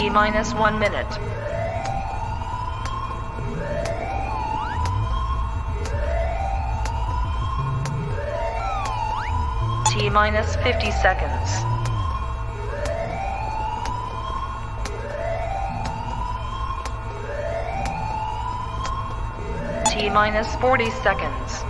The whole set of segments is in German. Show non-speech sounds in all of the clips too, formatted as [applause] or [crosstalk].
T minus one minute. T minus 50 seconds. T minus 40 seconds.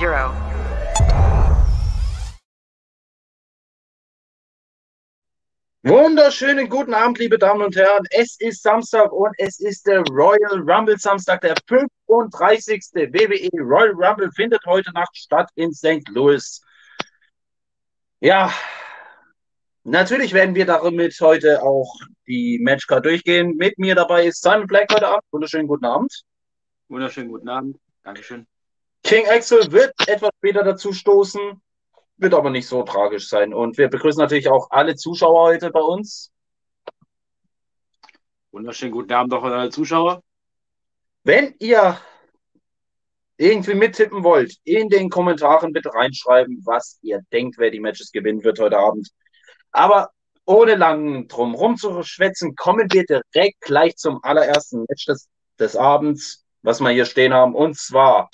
zero. Wunderschönen guten Abend, liebe Damen und Herren. Es ist Samstag und es ist der Royal Rumble Samstag, der 35. WWE Royal Rumble findet heute Nacht statt in St. Louis. Ja, natürlich werden wir damit heute auch die Matchcard durchgehen. Mit mir dabei ist Simon Black heute Abend. Wunderschönen guten Abend. Wunderschönen guten Abend. Dankeschön. King Axel wird etwas später dazu stoßen, wird aber nicht so tragisch sein. Und wir begrüßen natürlich auch alle Zuschauer heute bei uns. Wunderschönen guten Abend auch an alle Zuschauer. Wenn ihr irgendwie mittippen wollt, in den Kommentaren bitte reinschreiben, was ihr denkt, wer die Matches gewinnen wird heute Abend. Aber ohne lang drum rum zu schwätzen, kommen wir direkt gleich zum allerersten Match des, des Abends, was wir hier stehen haben. Und zwar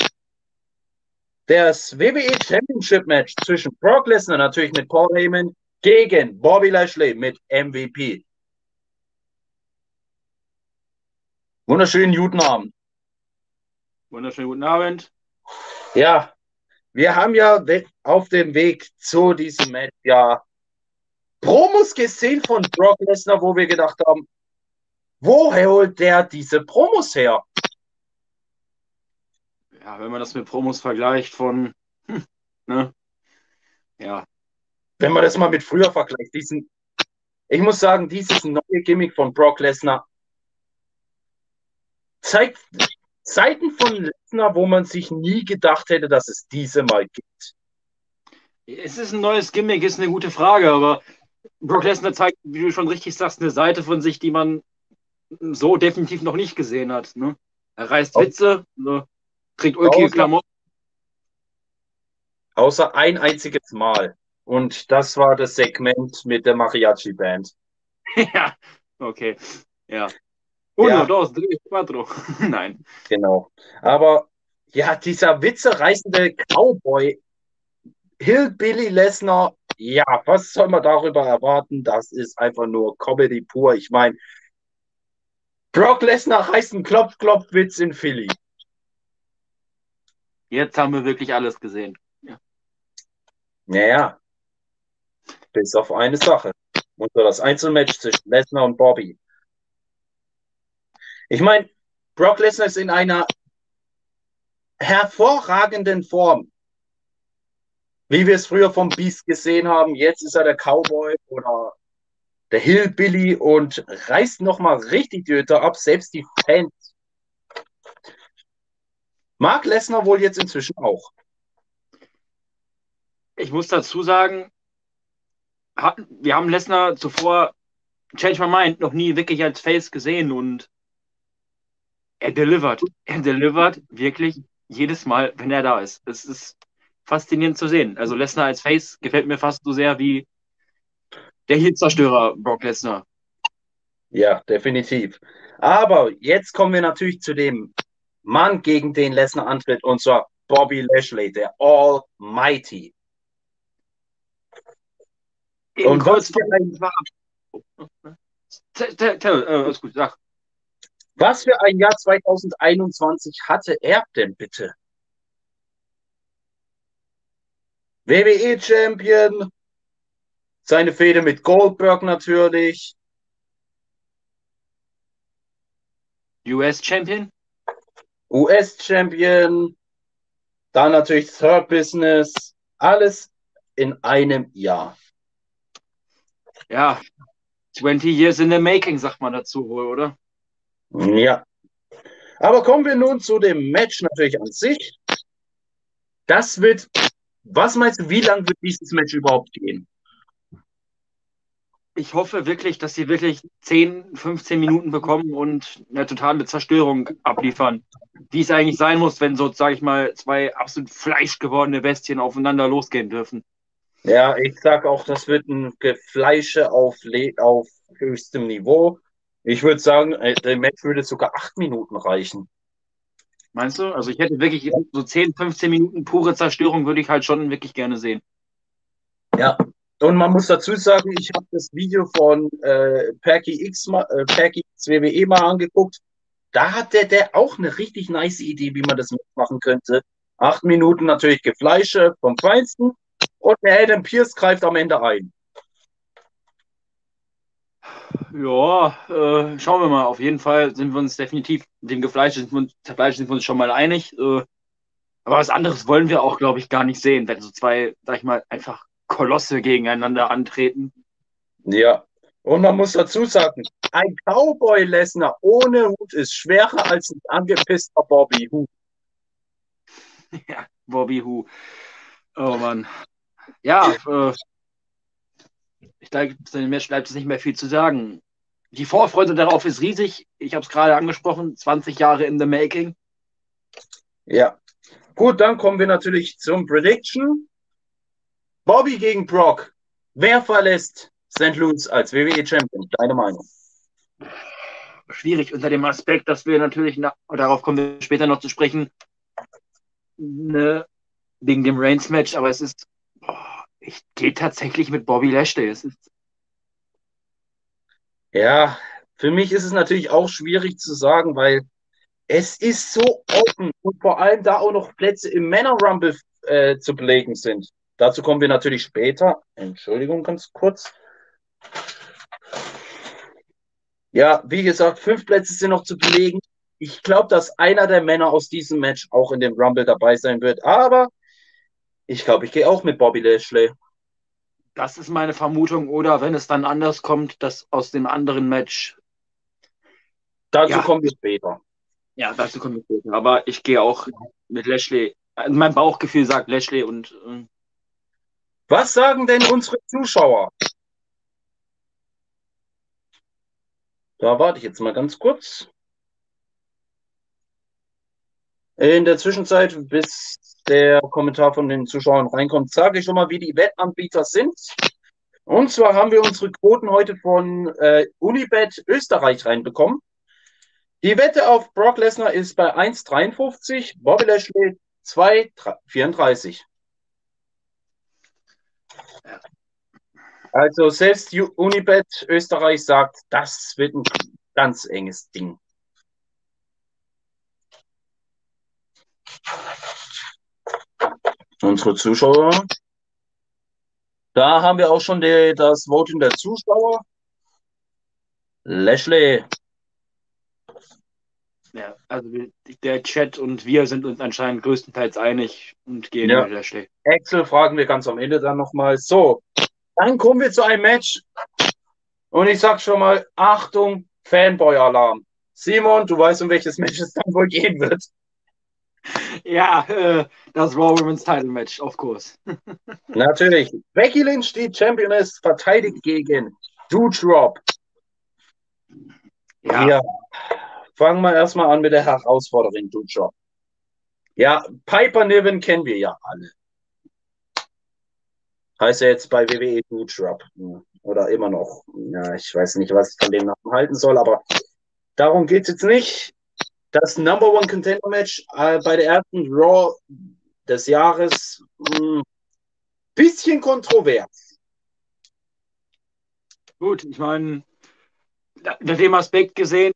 das WWE Championship Match zwischen Brock Lesnar natürlich mit Paul Heyman gegen Bobby Lashley mit MVP. Wunderschönen guten Abend. Wunderschönen guten Abend. Ja, wir haben ja auf dem Weg zu diesem Match ja Promos gesehen von Brock Lesnar, wo wir gedacht haben, woher holt der diese Promos her? Ja, wenn man das mit Promos vergleicht von, hm, ne, ja. Wenn man das mal mit früher vergleicht, diesen, ich muss sagen, dieses neue Gimmick von Brock Lesnar zeigt Seiten von Lesnar, wo man sich nie gedacht hätte, dass es diese mal gibt. Es ist ein neues Gimmick, ist eine gute Frage, aber Brock Lesnar zeigt, wie du schon richtig sagst, eine Seite von sich, die man so definitiv noch nicht gesehen hat. Ne? Er reißt Witze, ne? Trägt ulkige Klamotten. Außer ein einziges Mal. Und das war das Segment mit der Mariachi-Band. [laughs] ja, okay. Ja. Uno, Ja. dos, tres, cuatro. [laughs] Nein. Genau. Aber ja, dieser witzereißende Cowboy, Hillbilly Lesnar, ja, was soll man darüber erwarten? Das ist einfach nur Comedy pur. Ich meine, Brock Lesnar reißt einen Klopf-Klopf-Witz in Philly. Jetzt haben wir wirklich alles gesehen. Naja, bis auf eine Sache. Und so das Einzelmatch zwischen Lesnar und Bobby. Ich meine, Brock Lesnar ist in einer hervorragenden Form. Wie wir es früher vom Beast gesehen haben, jetzt ist er der Cowboy oder der Hillbilly und reißt nochmal richtig die Hütte ab, selbst die Fans. Mark Lesnar wohl jetzt inzwischen auch. Ich muss dazu sagen, wir haben Lesnar zuvor Change My Mind noch nie wirklich als Face gesehen und er delivert. Er delivert wirklich jedes Mal, wenn er da ist. Es ist faszinierend zu sehen. Also Lesnar als Face gefällt mir fast so sehr wie der Hitzerstörer Brock Lesnar. Ja, definitiv. Aber jetzt kommen wir natürlich zu dem Mann, gegen den Lesnar antritt, und zwar Bobby Lashley, der Almighty. Eben Und kurz was äh. Was für ein Jahr 2021 hatte er denn bitte? WWE Champion, seine Fehde mit Goldberg natürlich, US Champion? US Champion, dann natürlich Third Business, alles in einem Jahr. Ja, 20 years in the making, sagt man dazu wohl, oder? Ja. Aber kommen wir nun zu dem Match natürlich an sich. Das wird, was meinst du, wie lange wird dieses Match überhaupt gehen? Ich hoffe wirklich, dass sie wirklich 10, 15 Minuten bekommen und eine totale Zerstörung abliefern. Wie es eigentlich sein muss, wenn so, sage ich mal, zwei absolut fleischgewordene Bestien aufeinander losgehen dürfen. Ja, ich sag auch, das wird ein Gefleische auf, auf höchstem Niveau. Ich würde sagen, äh, der Match würde sogar acht Minuten reichen. Meinst du? Also ich hätte wirklich so 10, 15 Minuten pure Zerstörung würde ich halt schon wirklich gerne sehen. Ja, und man muss dazu sagen, ich habe das Video von äh, Perky X, äh, Perky X WWE mal angeguckt. Da hat der, der auch eine richtig nice Idee, wie man das machen könnte. Acht Minuten natürlich Gefleische vom Feinsten und der Adam Pierce greift am Ende ein. Ja, äh, schauen wir mal. Auf jeden Fall sind wir uns definitiv, dem Gefleisch sind wir uns, Fleisch sind wir uns schon mal einig. Äh, aber was anderes wollen wir auch, glaube ich, gar nicht sehen, wenn so zwei, sag ich mal, einfach Kolosse gegeneinander antreten. Ja, und man muss dazu sagen, ein Cowboy-Lesnar ohne Hut ist schwerer als ein angepisster Bobby Hu. [laughs] Ja, Bobby Hu. Oh Mann. Ja, äh, ich glaube, Match bleibt es nicht mehr viel zu sagen. Die Vorfreude darauf ist riesig. Ich habe es gerade angesprochen, 20 Jahre in the making. Ja. Gut, dann kommen wir natürlich zum Prediction. Bobby gegen Brock. Wer verlässt St. Louis als WWE Champion? Deine Meinung? Schwierig unter dem Aspekt, dass wir natürlich, nach, darauf kommen wir später noch zu sprechen, ne, wegen dem Reigns-Match, aber es ist, boah, ich gehe tatsächlich mit Bobby Lashley. Es ist ja, für mich ist es natürlich auch schwierig zu sagen, weil es ist so offen und vor allem da auch noch Plätze im Männer Rumble äh, zu belegen sind. Dazu kommen wir natürlich später. Entschuldigung, ganz kurz. Ja, wie gesagt, fünf Plätze sind noch zu belegen. Ich glaube, dass einer der Männer aus diesem Match auch in dem Rumble dabei sein wird. Aber ich glaube, ich gehe auch mit Bobby Lashley. Das ist meine Vermutung. Oder wenn es dann anders kommt, dass aus dem anderen Match. Dazu ja. kommen wir später. Ja, dazu kommen wir später. Aber ich gehe auch mit Lashley. Mein Bauchgefühl sagt Lashley und äh, was sagen denn unsere Zuschauer? Da warte ich jetzt mal ganz kurz. In der Zwischenzeit, bis der Kommentar von den Zuschauern reinkommt, sage ich schon mal, wie die Wettanbieter sind. Und zwar haben wir unsere Quoten heute von äh, Unibet Österreich reinbekommen. Die Wette auf Brock Lesnar ist bei 1,53, Bobby Lashley 2,34. Also selbst Unibet Österreich sagt, das wird ein ganz enges Ding. Unsere Zuschauer. Da haben wir auch schon die, das Voting der Zuschauer. Lashley. Also der Chat und wir sind uns anscheinend größtenteils einig und gehen ja. mit Lashley. Excel fragen wir ganz am Ende dann nochmal. So, dann kommen wir zu einem Match. Und ich sag schon mal, Achtung, Fanboy-Alarm. Simon, du weißt, um welches Match es dann wohl gehen wird. Ja, äh, das Raw Women's Title Match, of course. [laughs] Natürlich. Becky Lynch, die Championess, verteidigt gegen Doudrop. Ja. ja. Fangen wir erstmal an mit der Herausforderin Doudrop. Ja, Piper Niven kennen wir ja alle. Heißt er jetzt bei WWE Bootstrap. Oder immer noch. Ja, ich weiß nicht, was ich von dem Namen halten soll, aber darum geht es jetzt nicht. Das Number One Contender Match äh, bei der ersten Raw des Jahres. Mh, hm, bisschen kontrovers. Gut, ich meine, unter dem Aspekt gesehen,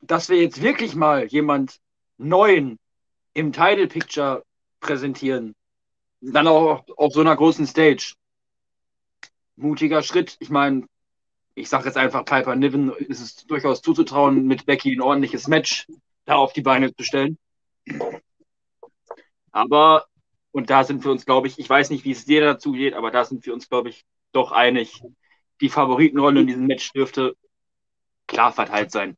dass wir jetzt wirklich mal jemand neuen im Title Picture präsentieren, dann auch auf so einer großen Stage. Mutiger Schritt. Ich meine, ich sage jetzt einfach, Piper Niven ist es durchaus zuzutrauen, mit Becky ein ordentliches Match da auf die Beine zu stellen. Aber Und da sind wir uns, glaube ich, ich weiß nicht, wie es dir dazu geht, aber da sind wir uns, glaube ich, doch einig. Die Favoritenrolle in diesem Match dürfte klar verteilt sein.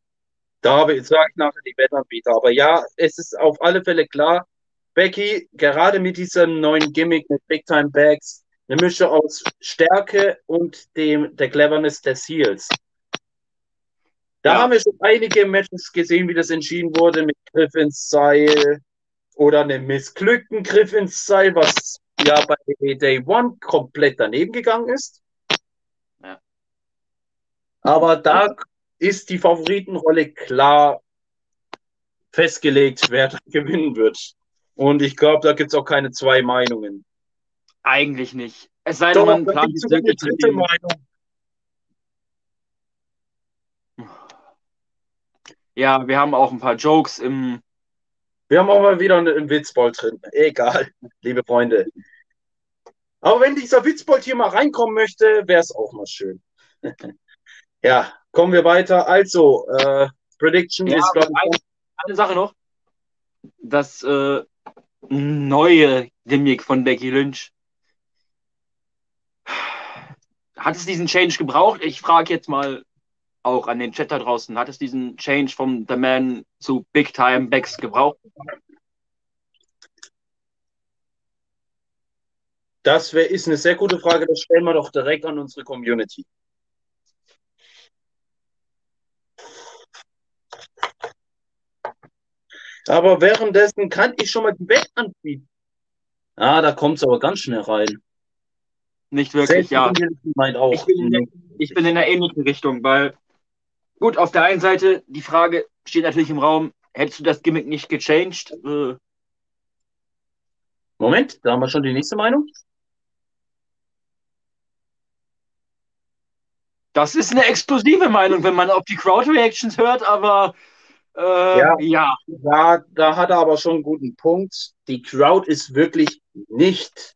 Da habe ich gesagt, nachher die Wettanbieter. Aber ja, es ist auf alle Fälle klar, Becky, gerade mit diesem neuen Gimmick mit Big Time Bags, eine Mischung aus Stärke und dem, der Cleverness des Heels. Da Ja. haben wir schon einige Matches gesehen, wie das entschieden wurde mit Griff ins Seil oder einem missglückten Griff ins Seil, was ja bei Day One komplett daneben gegangen ist. Ja. Aber da ist die Favoritenrolle klar festgelegt, wer da gewinnen wird. Und ich glaube, da gibt es auch keine zwei Meinungen. Eigentlich nicht. Es sei denn, man plant die dritte gehen. Meinung. Ja, wir haben auch ein paar Jokes im. Wir haben auch mal wieder einen Witzbold drin. Egal, liebe Freunde. Aber wenn dieser Witzbold hier mal reinkommen möchte, wäre es auch mal schön. [laughs] ja, kommen wir weiter. Also, äh, Prediction Ja, ist, glaube eine, ich, eine Sache noch. Das äh, neue Gimmick von Becky Lynch. Hat es diesen Change gebraucht? Ich frage jetzt mal auch an den Chat da draußen. Hat es diesen Change vom The Man zu Big Time Becks gebraucht? das wär, ist eine sehr gute Frage. Das stellen wir doch direkt an unsere Community. Aber währenddessen kann ich schon mal die Wett anbieten. Ah, da kommt es aber ganz schnell rein. Nicht wirklich, ja. Meint auch. Ich bin, in der, ich bin in einer ähnlichen Richtung, weil, gut, auf der einen Seite, die Frage steht natürlich im Raum, hättest du das Gimmick nicht gechanged? Äh, Moment, da haben wir schon die nächste Meinung. das ist eine explosive Meinung, wenn man auf die Crowd-Reactions hört, aber äh, Ja. ja. Ja, da hat er aber schon einen guten Punkt. Die Crowd ist wirklich nicht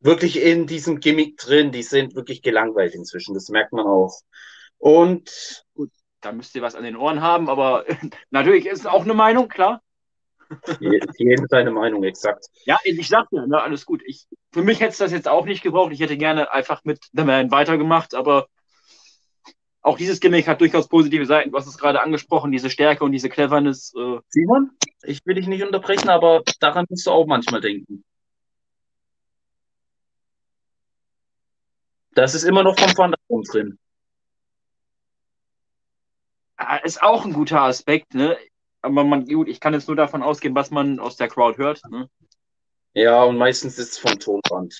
wirklich in diesem Gimmick drin. Die sind wirklich gelangweilt inzwischen. Das merkt man auch. Und da müsst ihr was an den Ohren haben, aber [laughs] natürlich ist es auch eine Meinung, klar. je- jedem seine Meinung exakt. Ja, ich sag dir, ne, alles gut. Ich, für mich hätte es das jetzt auch nicht gebraucht. Ich hätte gerne einfach mit The Man weitergemacht, aber auch dieses Gimmick hat durchaus positive Seiten. Du hast es gerade angesprochen, diese Stärke und diese Cleverness. Äh, Simon, ich will dich nicht unterbrechen, aber daran musst du auch manchmal denken. Das ist immer noch vom Phantom drin. äh, ist auch ein guter Aspekt, ne? Aber man, gut, ich kann jetzt nur davon ausgehen, was man aus der Crowd hört. Ne? Ja, und meistens ist es vom Tonband.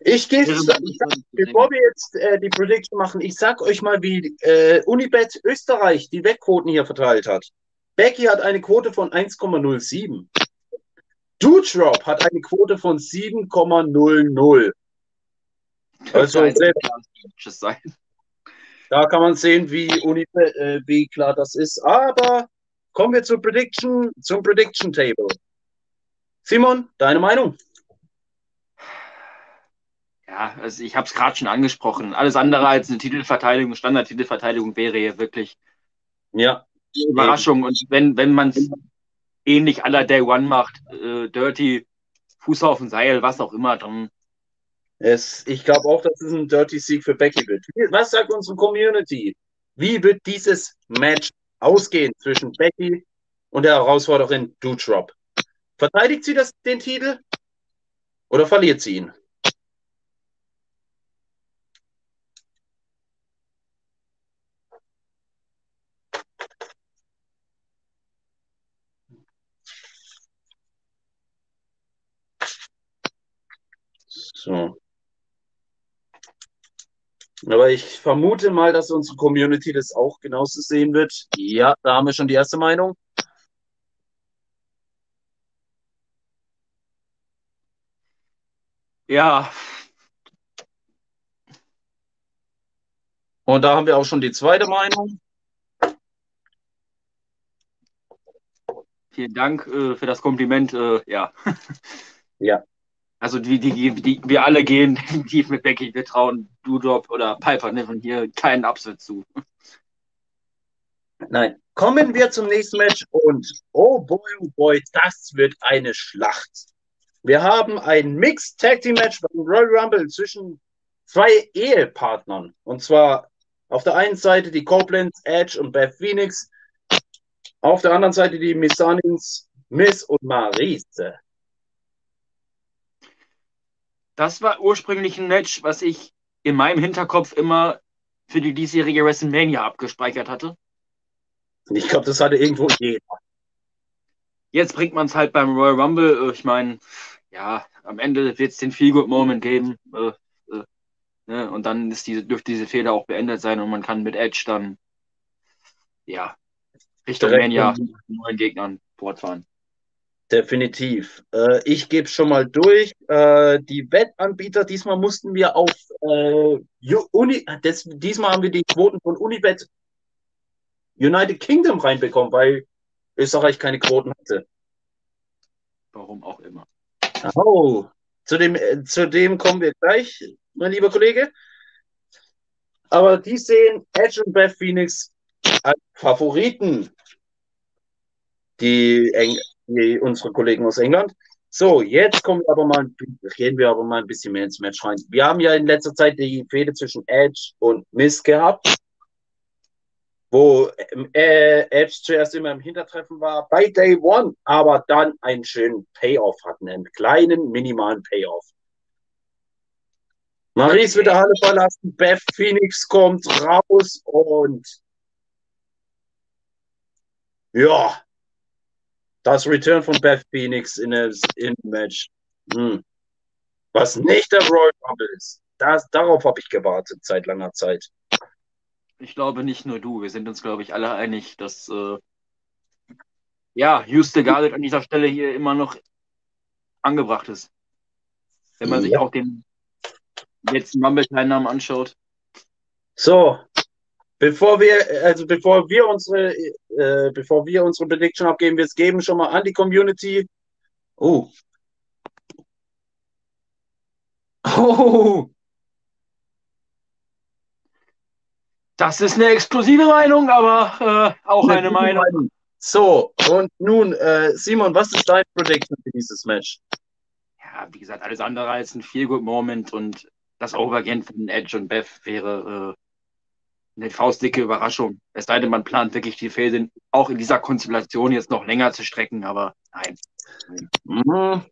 Ich gehe, bevor wir jetzt äh, die Prediction machen, ich sag euch mal, wie äh, Unibet Österreich die Wettquoten hier verteilt hat. Becky hat eine Quote von 1,07. Doudrop hat eine Quote von 7,00. Also selbst sein. da kann man sehen, wie, Unibet, äh, wie klar das ist. Aber kommen wir zur Prediction, zum Prediction Table. Simon, deine Meinung? Ja, also ich habe es gerade schon angesprochen. Alles andere als eine Titelverteidigung, Standard-Titelverteidigung wäre hier wirklich Ja, eine Überraschung. Und wenn, wenn man es ähnlich aller Day One macht, äh, Dirty, Fuß auf dem Seil, was auch immer, dann Es, ich glaube auch, dass es ein Dirty Sieg für Becky wird. Was sagt unsere Community? Wie wird dieses Match ausgehen zwischen Becky und der Herausforderin Doudrop? Verteidigt sie das, den Titel oder verliert sie ihn? So. Aber ich vermute mal, dass unsere Community das auch genauso sehen wird. Ja, da haben wir schon die erste Meinung. ja, Und da haben wir auch schon die zweite Meinung. vielen Dank äh, für das Kompliment. Äh, ja. Ja. Also die, die, die, wir alle gehen [laughs] definitiv mit Becky. Wir trauen Dudrop oder Piper Niven hier keinen Absatz zu. Nein, Kommen wir zum nächsten Match und oh boy, oh boy, das wird eine Schlacht. Wir haben ein Mixed Tag Team Match beim Royal Rumble zwischen zwei Ehepartnern. Und zwar auf der einen Seite die Copelands, Edge und Beth Phoenix. Auf der anderen Seite die Missanins, Miss und Marise. Das war ursprünglich ein Match, was ich in meinem Hinterkopf immer für die diesjährige WrestleMania abgespeichert hatte. Ich glaube, das hatte irgendwo jeder. Jetzt bringt man es halt beim Royal Rumble. Ich meine, ja, am Ende wird es den Feel-Good-Moment geben. Äh, äh, ne? Und dann ist diese, dürfte diese Fehler auch beendet sein und man kann mit Edge dann, ja, Richtung Direkt Mania neuen Gegnern fortfahren. Definitiv. Äh, ich gebe schon mal durch. Äh, die Wettanbieter, diesmal mussten wir auf äh, Uni, das, diesmal haben wir die Quoten von Unibet United Kingdom reinbekommen, weil Österreich keine Quoten hatte. Warum auch immer. Oh, zu dem, äh, zu dem kommen wir gleich, mein lieber Kollege. Aber die sehen Edge und Beth Phoenix als Favoriten. Die, Eng die unsere Kollegen aus England. So, jetzt kommen wir aber mal, gehen wir aber mal ein bisschen mehr ins Match rein. Wir haben ja in letzter Zeit die Fehde zwischen Edge und Miss gehabt, wo äh, Edge zuerst immer im Hintertreffen war bei Day One, aber dann einen schönen Payoff hatten, einen kleinen, minimalen Payoff. Maurice wird die Halle verlassen, Beth Phoenix kommt raus und ja, das Return von Beth Phoenix in einem in einem Match. Hm. Was nicht der Royal Rumble ist. Das, darauf habe ich gewartet seit langer Zeit. Ich glaube nicht nur du, wir sind uns, glaube ich, alle einig, dass äh, ja, Houston Garnet an dieser Stelle hier immer noch angebracht ist. Wenn man sich Ja. auch den letzten Rumble-Teilnahmen anschaut. So, bevor wir, also bevor wir unsere, äh, bevor wir unsere Prediction abgeben, wir es geben schon mal an die Community. Oh, Oh, das ist eine exklusive Meinung, aber äh, auch eine Meinung. So, und nun, äh, Simon, was ist dein Prediction für dieses Match? Ja, wie gesagt, alles andere als ein Feel-Good-Moment und das Overgehen von Edge und Beth wäre äh, eine faustdicke Überraschung. Es sei denn, man plant wirklich die Fäden auch in dieser Konstellation jetzt noch länger zu strecken, aber nein. Hm,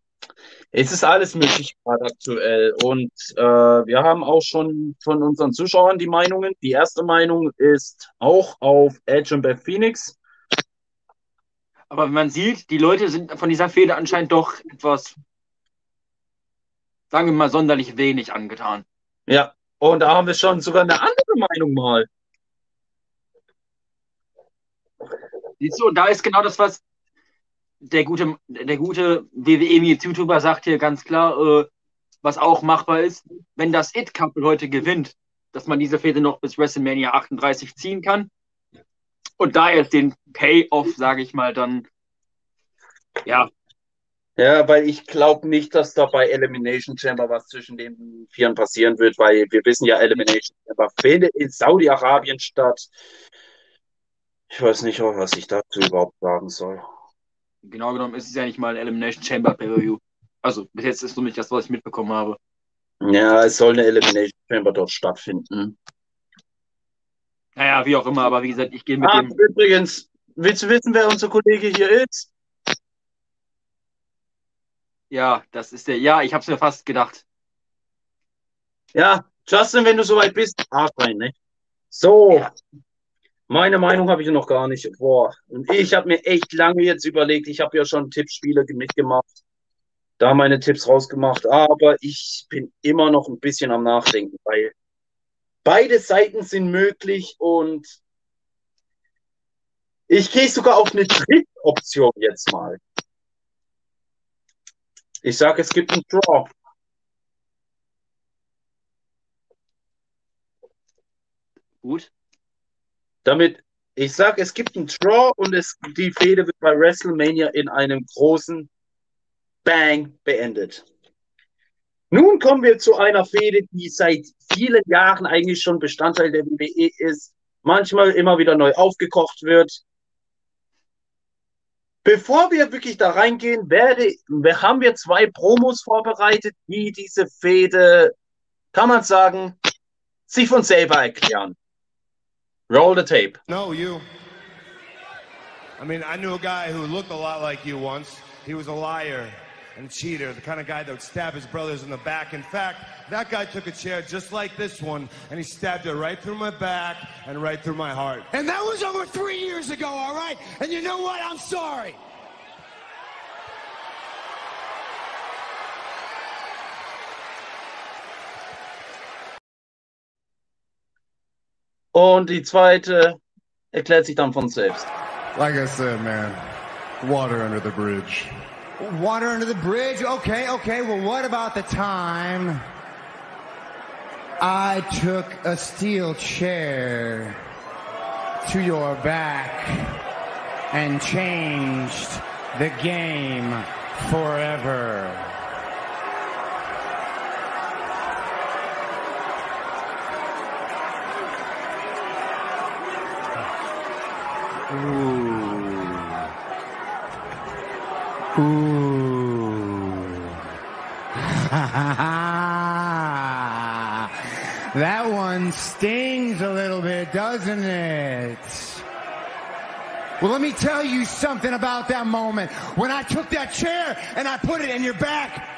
Es ist alles möglich gerade aktuell. Und äh, wir haben auch schon von unseren Zuschauern die Meinungen. Die erste Meinung ist auch auf Edge und Beth Phoenix. Aber man sieht, die Leute sind von dieser Fehde anscheinend doch etwas, sagen wir mal, sonderlich wenig angetan. Ja, und da haben wir schon sogar eine andere Meinung mal. Siehst du, da ist genau das, was der gute, der gute WWE-YouTuber sagt hier ganz klar, äh, was auch machbar ist, wenn das It-Couple heute gewinnt, dass man diese Fehde noch bis WrestleMania 38 ziehen kann und da jetzt den Payoff, sage ich mal, dann ja, Ja, weil ich glaube nicht, dass da bei Elimination Chamber was zwischen den Vieren passieren wird, weil wir wissen ja, Elimination Chamber findet in Saudi-Arabien statt. Ich weiß nicht, was ich dazu überhaupt sagen soll. genau genommen ist es ja nicht mal ein Elimination Chamber Pay-Per-View. Also bis jetzt ist nur nicht das, was ich mitbekommen habe. Ja, es soll eine Elimination Chamber dort stattfinden. Naja, wie auch immer, aber wie gesagt, ich gehe mit Ah, dem. übrigens, willst du wissen, wer unser Kollege hier ist? Ja, das ist der. Ja, ich habe es mir fast gedacht. Ja, Justin, wenn du soweit bist, Arsch rein, ne? So, Ja. meine Meinung habe ich noch gar nicht. Boah, und ich habe mir echt lange jetzt überlegt. Ich habe ja schon Tippspiele mitgemacht, da meine Tipps rausgemacht, aber ich bin immer noch ein bisschen am Nachdenken, weil beide Seiten sind möglich und ich gehe sogar auf eine dritte Option jetzt mal. Ich sage, es gibt einen Draw. Gut. Damit, ich sage, es gibt einen Draw und es, die Fehde wird bei WrestleMania in einem großen Bang beendet. Nun kommen wir zu einer Fehde, die seit vielen Jahren eigentlich schon Bestandteil der WWE ist, manchmal immer wieder neu aufgekocht wird. Bevor wir wirklich da reingehen, werde, haben wir zwei Promos vorbereitet, die diese Fehde, kann man sagen, sich von selber erklären. Roll the tape. No, you. I mean, I knew a guy who looked a lot like you once. He was a liar and a cheater, the kind of guy that would stab his brothers in the back. In fact, that guy took a chair just like this one, and he stabbed it right through my back and right through my heart. And that was over three years ago, all right? And you know what? I'm sorry. Und die zweite erklärt sich dann von selbst. Like I said, man, water under the bridge. Water under the bridge? Okay, okay. Well, what about the time I took a steel chair to your back and changed the game forever? Ooh. that one stings a little bit, doesn't it? Well, let me tell you something about that moment. When I took that chair and I put it in your back,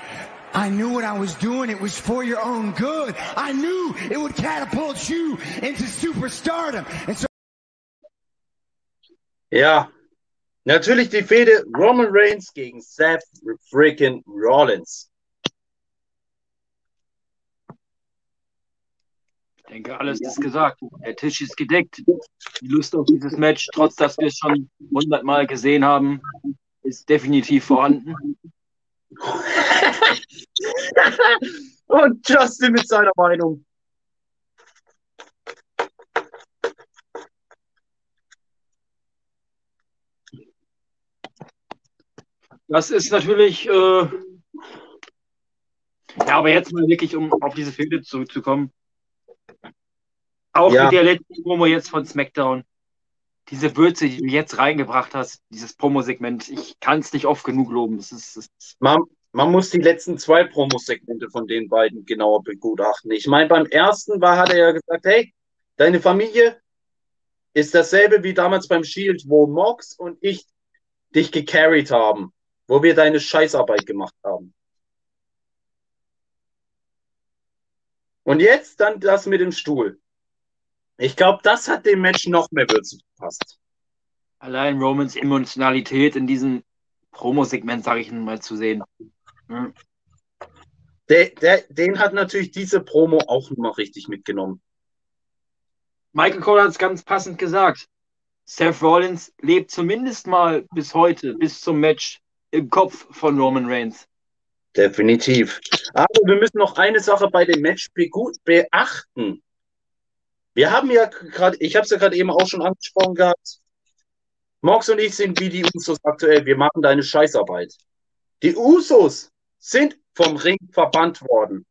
I knew what I was doing. It was for your own good. I knew it would catapult you into superstardom. And so Ja, natürlich die Fehde Roman Reigns gegen Seth freaking Rollins. Denke, alles ist gesagt. Der Tisch ist gedeckt. Die Lust auf dieses Match, trotz dass wir es schon hundertmal gesehen haben, ist definitiv vorhanden. [laughs] Und Justin mit seiner Meinung. Das ist natürlich, äh, ja, aber jetzt mal wirklich, um auf diese Fehde zurückzukommen. Auch Ja. mit der letzten Promo jetzt von SmackDown. Diese Würze, die du jetzt reingebracht hast, dieses Promo-Segment, ich kann es nicht oft genug loben. Es ist, es ist, Man, man muss die letzten zwei Promosegmente von den beiden genauer begutachten. Ich meine, beim ersten war, hat er ja gesagt, hey, deine Familie ist dasselbe wie damals beim Shield, wo Mox und ich dich gecarried haben, wo wir deine Scheißarbeit gemacht haben. Und jetzt dann das mit dem Stuhl. Ich glaube, das hat dem Match noch mehr Würze gepasst. allein Romans Emotionalität in diesem Promo-Segment, sage ich mal, zu sehen. Hm. Der, der, den hat natürlich diese Promo auch nochmal richtig mitgenommen. Michael Cole hat es ganz passend gesagt. Seth Rollins lebt zumindest mal bis heute, bis zum Match, im Kopf von Roman Reigns. Definitiv. Aber wir müssen noch eine Sache bei dem Match beachten. Wir haben ja gerade, ich habe es ja gerade eben auch schon angesprochen gehabt. Mox und ich sind wie die Usos aktuell. Wir machen deine Scheißarbeit. Die Usos sind vom Ring verbannt worden.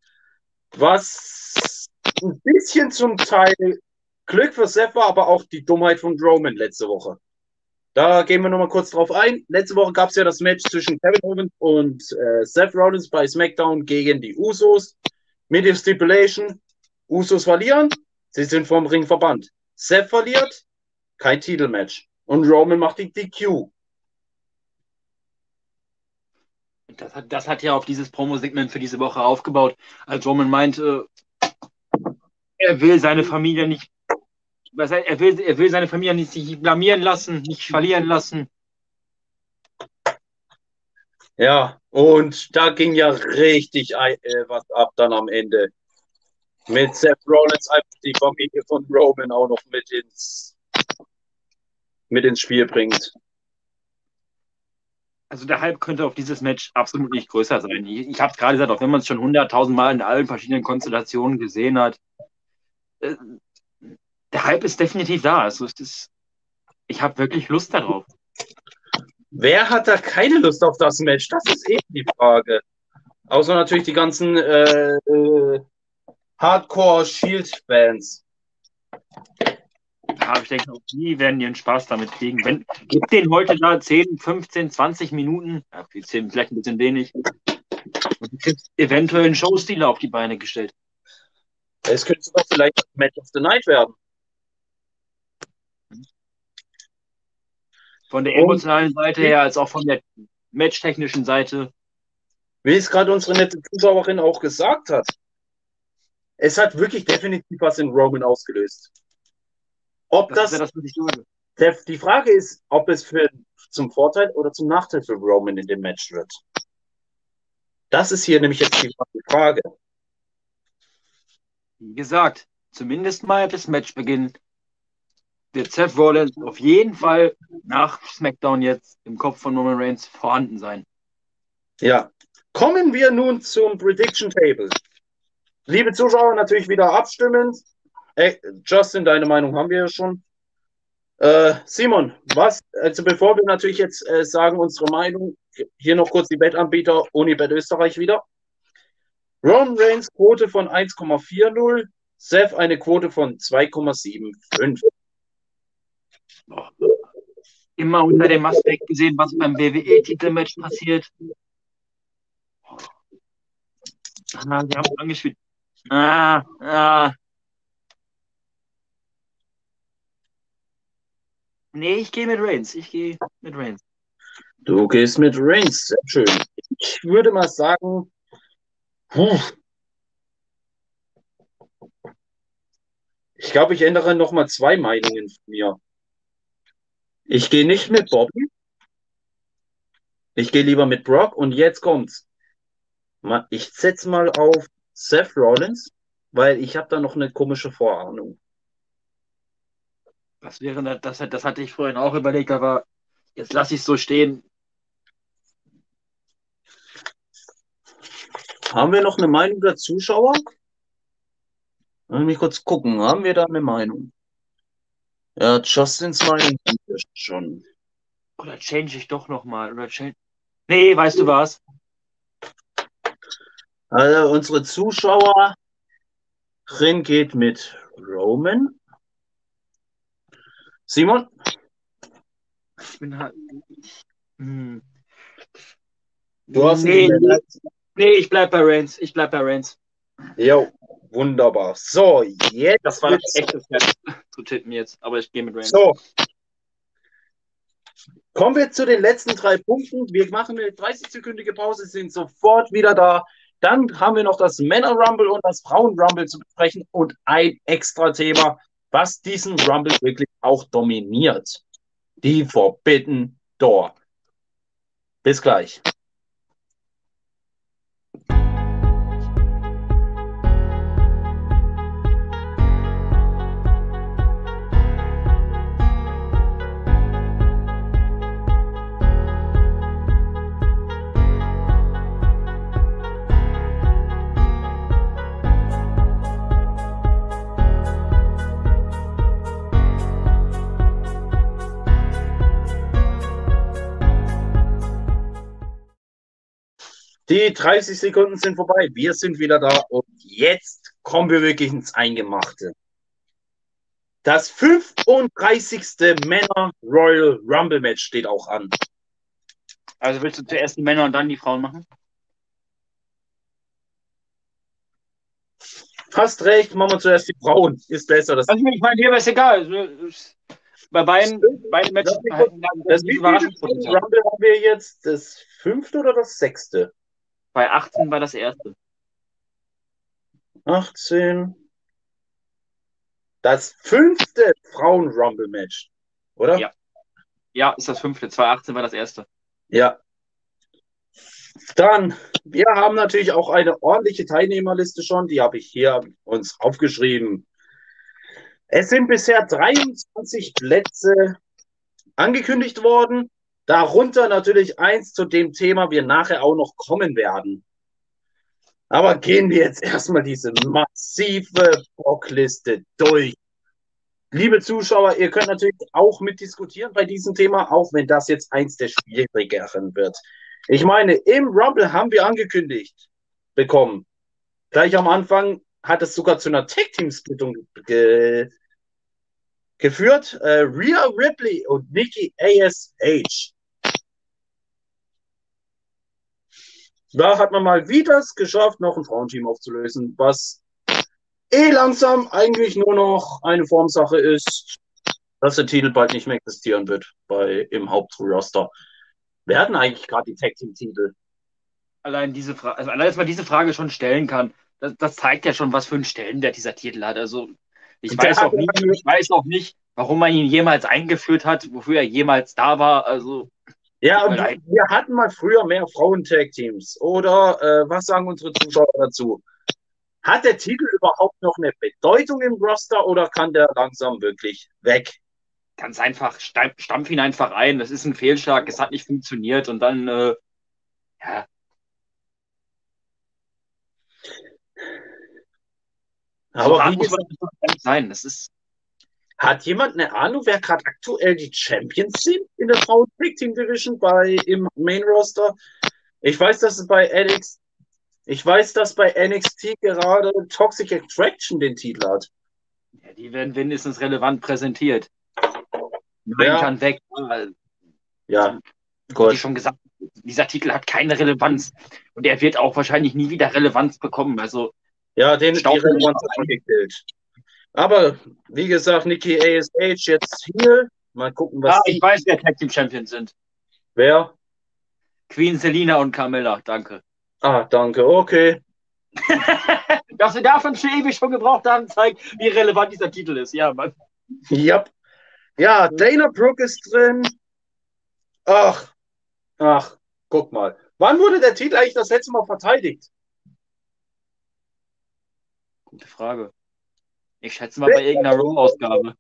Was ein bisschen zum Teil Glück für Seth war, aber auch die Dummheit von Roman letzte Woche. Da gehen wir nochmal kurz drauf ein. Letzte Woche gab es ja das Match zwischen Kevin Owens und äh, Seth Rollins bei SmackDown gegen die Usos. Mit der Stipulation, Usos verlieren, sie sind vom Ring verbannt. Seth verliert, kein Titelmatch. Und Roman macht die DQ. Das hat, das hat ja auf dieses Promo-Segment für diese Woche aufgebaut, als Roman meinte, er will seine Familie nicht, er, will, er will seine Familie nicht sich blamieren lassen, nicht verlieren lassen. Ja, und da ging ja richtig äh, was ab dann am Ende. Mit Seth Rollins einfach die Familie von Roman auch noch mit ins, mit ins Spiel bringt. Also der Hype könnte auf dieses Match absolut nicht größer sein. Ich, ich habe es gerade gesagt, auch wenn man es schon hunderttausend Mal in allen verschiedenen Konstellationen gesehen hat, äh, der Hype ist definitiv da. Also es ist, ich habe wirklich Lust darauf. Wer hat da keine Lust auf das Match? Das ist eben die Frage. Außer natürlich die ganzen äh, äh, Hardcore-Shield-Fans. Ja, ich denke, auch die werden ihren Spaß damit kriegen. Wenn, gibt denen heute da 10, 15, 20 Minuten, ja, die 10 vielleicht ein bisschen wenig, und du kriegst eventuell einen Showstealer auf die Beine gestellt. Es könnte sogar vielleicht das Match of the Night werden. Von der emotionalen Seite her, als auch von der matchtechnischen Seite. Wie es gerade unsere nette Zuschauerin auch gesagt hat. Es hat wirklich definitiv was in Roman ausgelöst. Ob Das, das, ja das, die Frage ist, ob es für, zum Vorteil oder zum Nachteil für Roman in dem Match wird. Das ist hier nämlich jetzt die Frage. Wie gesagt, zumindest mal bis Matchbeginn wird Seth Rollins auf jeden Fall nach SmackDown jetzt im Kopf von Roman Reigns vorhanden sein. Ja. Kommen wir nun zum Prediction Table. Liebe Zuschauer, natürlich wieder abstimmend. Äh, Justin, deine Meinung haben wir ja schon. Äh, Simon, was, also bevor wir natürlich jetzt äh, sagen unsere Meinung, hier noch kurz die Wettanbieter Unibet Österreich wieder. Roman Reigns Quote von 1,40, Seth eine Quote von 2,75. Immer unter dem Aspekt gesehen, was beim WWE-Titelmatch passiert. Ah, die haben angespielt. Ah, ah. Nee, ich gehe mit Reigns. Ich gehe mit Reigns. Du gehst mit Reigns, sehr schön. Ich würde mal sagen, puh. ich glaube, ich ändere noch mal zwei Meinungen von mir. Ich gehe nicht mit Bobby. Ich gehe lieber mit Brock und jetzt kommt's. Ich setze mal auf Seth Rollins, weil ich habe da noch eine komische Vorahnung. Das wäre, das, das hatte ich vorhin auch überlegt, aber jetzt lasse ich es so stehen. Haben wir noch eine Meinung der Zuschauer? Lass mich kurz gucken. Haben wir da eine Meinung? Ja, Justins Meinung schon. Oder change ich doch nochmal. Oder change. Nee, weißt du was? Also unsere Zuschauerin geht mit Roman. Simon? Ich bin halt. Ich, hm. Du hast nee, nee, ich bleib bei Reigns. Ich bleib bei Reigns. Jo, wunderbar. So, jetzt Das war das wird's- echte Fett zu tippen jetzt, aber ich gehe mit Reigns. So. Kommen wir zu den letzten drei Punkten. Wir machen eine 30-sekündige Pause, sind sofort wieder da. Dann haben wir noch das Männer Rumble und das Frauen Rumble zu besprechen und ein extra Thema, was diesen Rumble wirklich auch dominiert. Die Forbidden Door. Bis gleich. Die 30 Sekunden sind vorbei. Wir sind wieder da und jetzt kommen wir wirklich ins Eingemachte. Das 35. Männer Royal Rumble Match steht auch an. Also willst du zuerst die Männer und dann die Frauen machen? Hast recht, machen wir zuerst die Frauen. Ist besser. Das, Also ich meine, dir ist egal. Bei beiden, beiden Matches Das- das das Überraschungspotenzial. Rumble haben wir jetzt? Das fünfte oder das sechste? Bei 18 war das erste. 18. Das fünfte Frauen-Rumble-Match. Oder? Ja. Ja, ist das fünfte. 2018 war das erste. Ja. Dann, wir haben natürlich auch eine ordentliche Teilnehmerliste schon. Die habe ich hier uns aufgeschrieben. Es sind bisher 23 Plätze angekündigt worden. Darunter natürlich eins zu dem Thema wir nachher auch noch kommen werden. Aber gehen wir jetzt erstmal diese massive Blockliste durch. Liebe Zuschauer, ihr könnt natürlich auch mitdiskutieren bei diesem Thema, auch wenn das jetzt eins der schwierigeren wird. Ich meine, im Rumble haben wir angekündigt bekommen. Gleich am Anfang hat es sogar zu einer Tag-Team-Splittung ge geführt äh, Rhea Ripley und Nikki ASH. Da hat man mal wieder es geschafft, noch ein Frauenteam aufzulösen, was eh langsam eigentlich nur noch eine Formsache ist, dass der Titel bald nicht mehr existieren wird bei, im Hauptroster. Wer hatten eigentlich gerade die Tag Team Titel? Allein diese Frage, also allein, dass man diese Frage schon stellen kann, das, das zeigt ja schon, was für einen Stellenwert dieser Titel hat. Also ich weiß, auch nicht, ich weiß auch nicht, warum man ihn jemals eingeführt hat, wofür er jemals da war. Also ja, und wir, wir hatten mal früher mehr Frauen-Tag-Teams. Oder äh, was sagen unsere Zuschauer dazu? Hat der Titel überhaupt noch eine Bedeutung im Roster oder kann der langsam wirklich weg? Ganz einfach, stampf ihn einfach ein. Das ist ein Fehlschlag, es hat nicht funktioniert und dann, äh, ja. Aber so wie muss man das sein. Das ist, hat jemand eine Ahnung, wer gerade aktuell die Champions sind in der Frauen Tag Team Division bei im Main Roster? Ich weiß, dass es bei NXT, ich weiß, dass bei NXT gerade Toxic Attraction den Titel hat. ja, die werden wenigstens relevant präsentiert. Nein, Ja. kann weg. weil, Ja, Wie gut. schon gesagt, dieser Titel hat keine Relevanz. Und er wird auch wahrscheinlich nie wieder Relevanz bekommen. Also, Ja, den Staufen die Relevanz hat schon gekillt. Aber wie gesagt, Nikki ASH jetzt hier. Mal gucken, was ah, ich weiß, wer Tag Team Champions sind. wer. Queen Selina und Carmella, danke. Ah, danke, okay. [laughs] Dass wir davon schon ewig schon gebraucht haben, zeigt, wie relevant dieser Titel ist. Ja, Mann. Ja. Ja, Dana Brooke ist drin. Ach, ach, guck mal. Wann wurde der Titel eigentlich das letzte Mal verteidigt? Gute Frage. Ich schätze mal bei irgendeiner Raw-Ausgabe.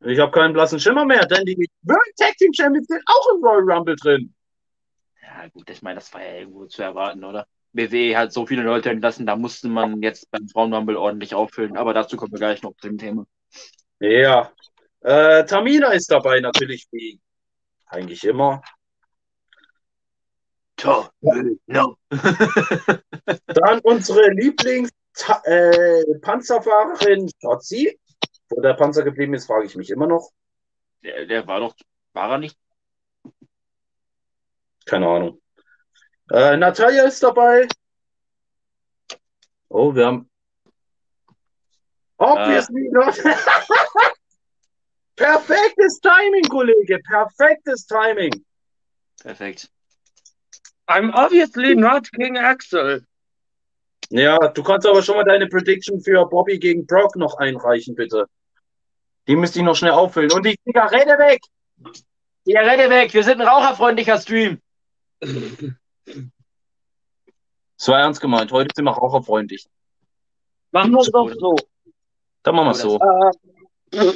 Ich habe keinen blassen Schimmer mehr, denn die World Tag Team Champions sind auch im Royal Rumble drin. Ja, gut, ich meine, das war ja irgendwo zu erwarten, oder? BW hat so viele Leute entlassen, da musste man jetzt beim Frauenrumble ordentlich auffüllen. Aber dazu kommen wir gleich noch zu dem Thema. Ja. Äh, Tamina ist dabei natürlich wie eigentlich immer. To, no. Dann unsere Lieblings-Panzerfahrerin Shotzi. Wo der Panzer geblieben ist, frage ich mich immer noch. Der, der war doch, war er nicht? Keine Ahnung. Äh, Natalia ist dabei. Oh, wir haben. Obviously not. [laughs] Perfektes Timing, Kollege. Perfektes Timing. Perfekt. I'm obviously not King Axel. Ja, du kannst aber schon mal deine Prediction für Bobby gegen Brock noch einreichen, bitte. Die müsste ich noch schnell auffüllen. Und die Zigarette weg. Zigarette weg, wir sind ein raucherfreundlicher Stream. [laughs] Das war ernst gemeint. Heute sind wir raucherfreundlich. Machen wir es doch so. Dann machen wir es so. Äh,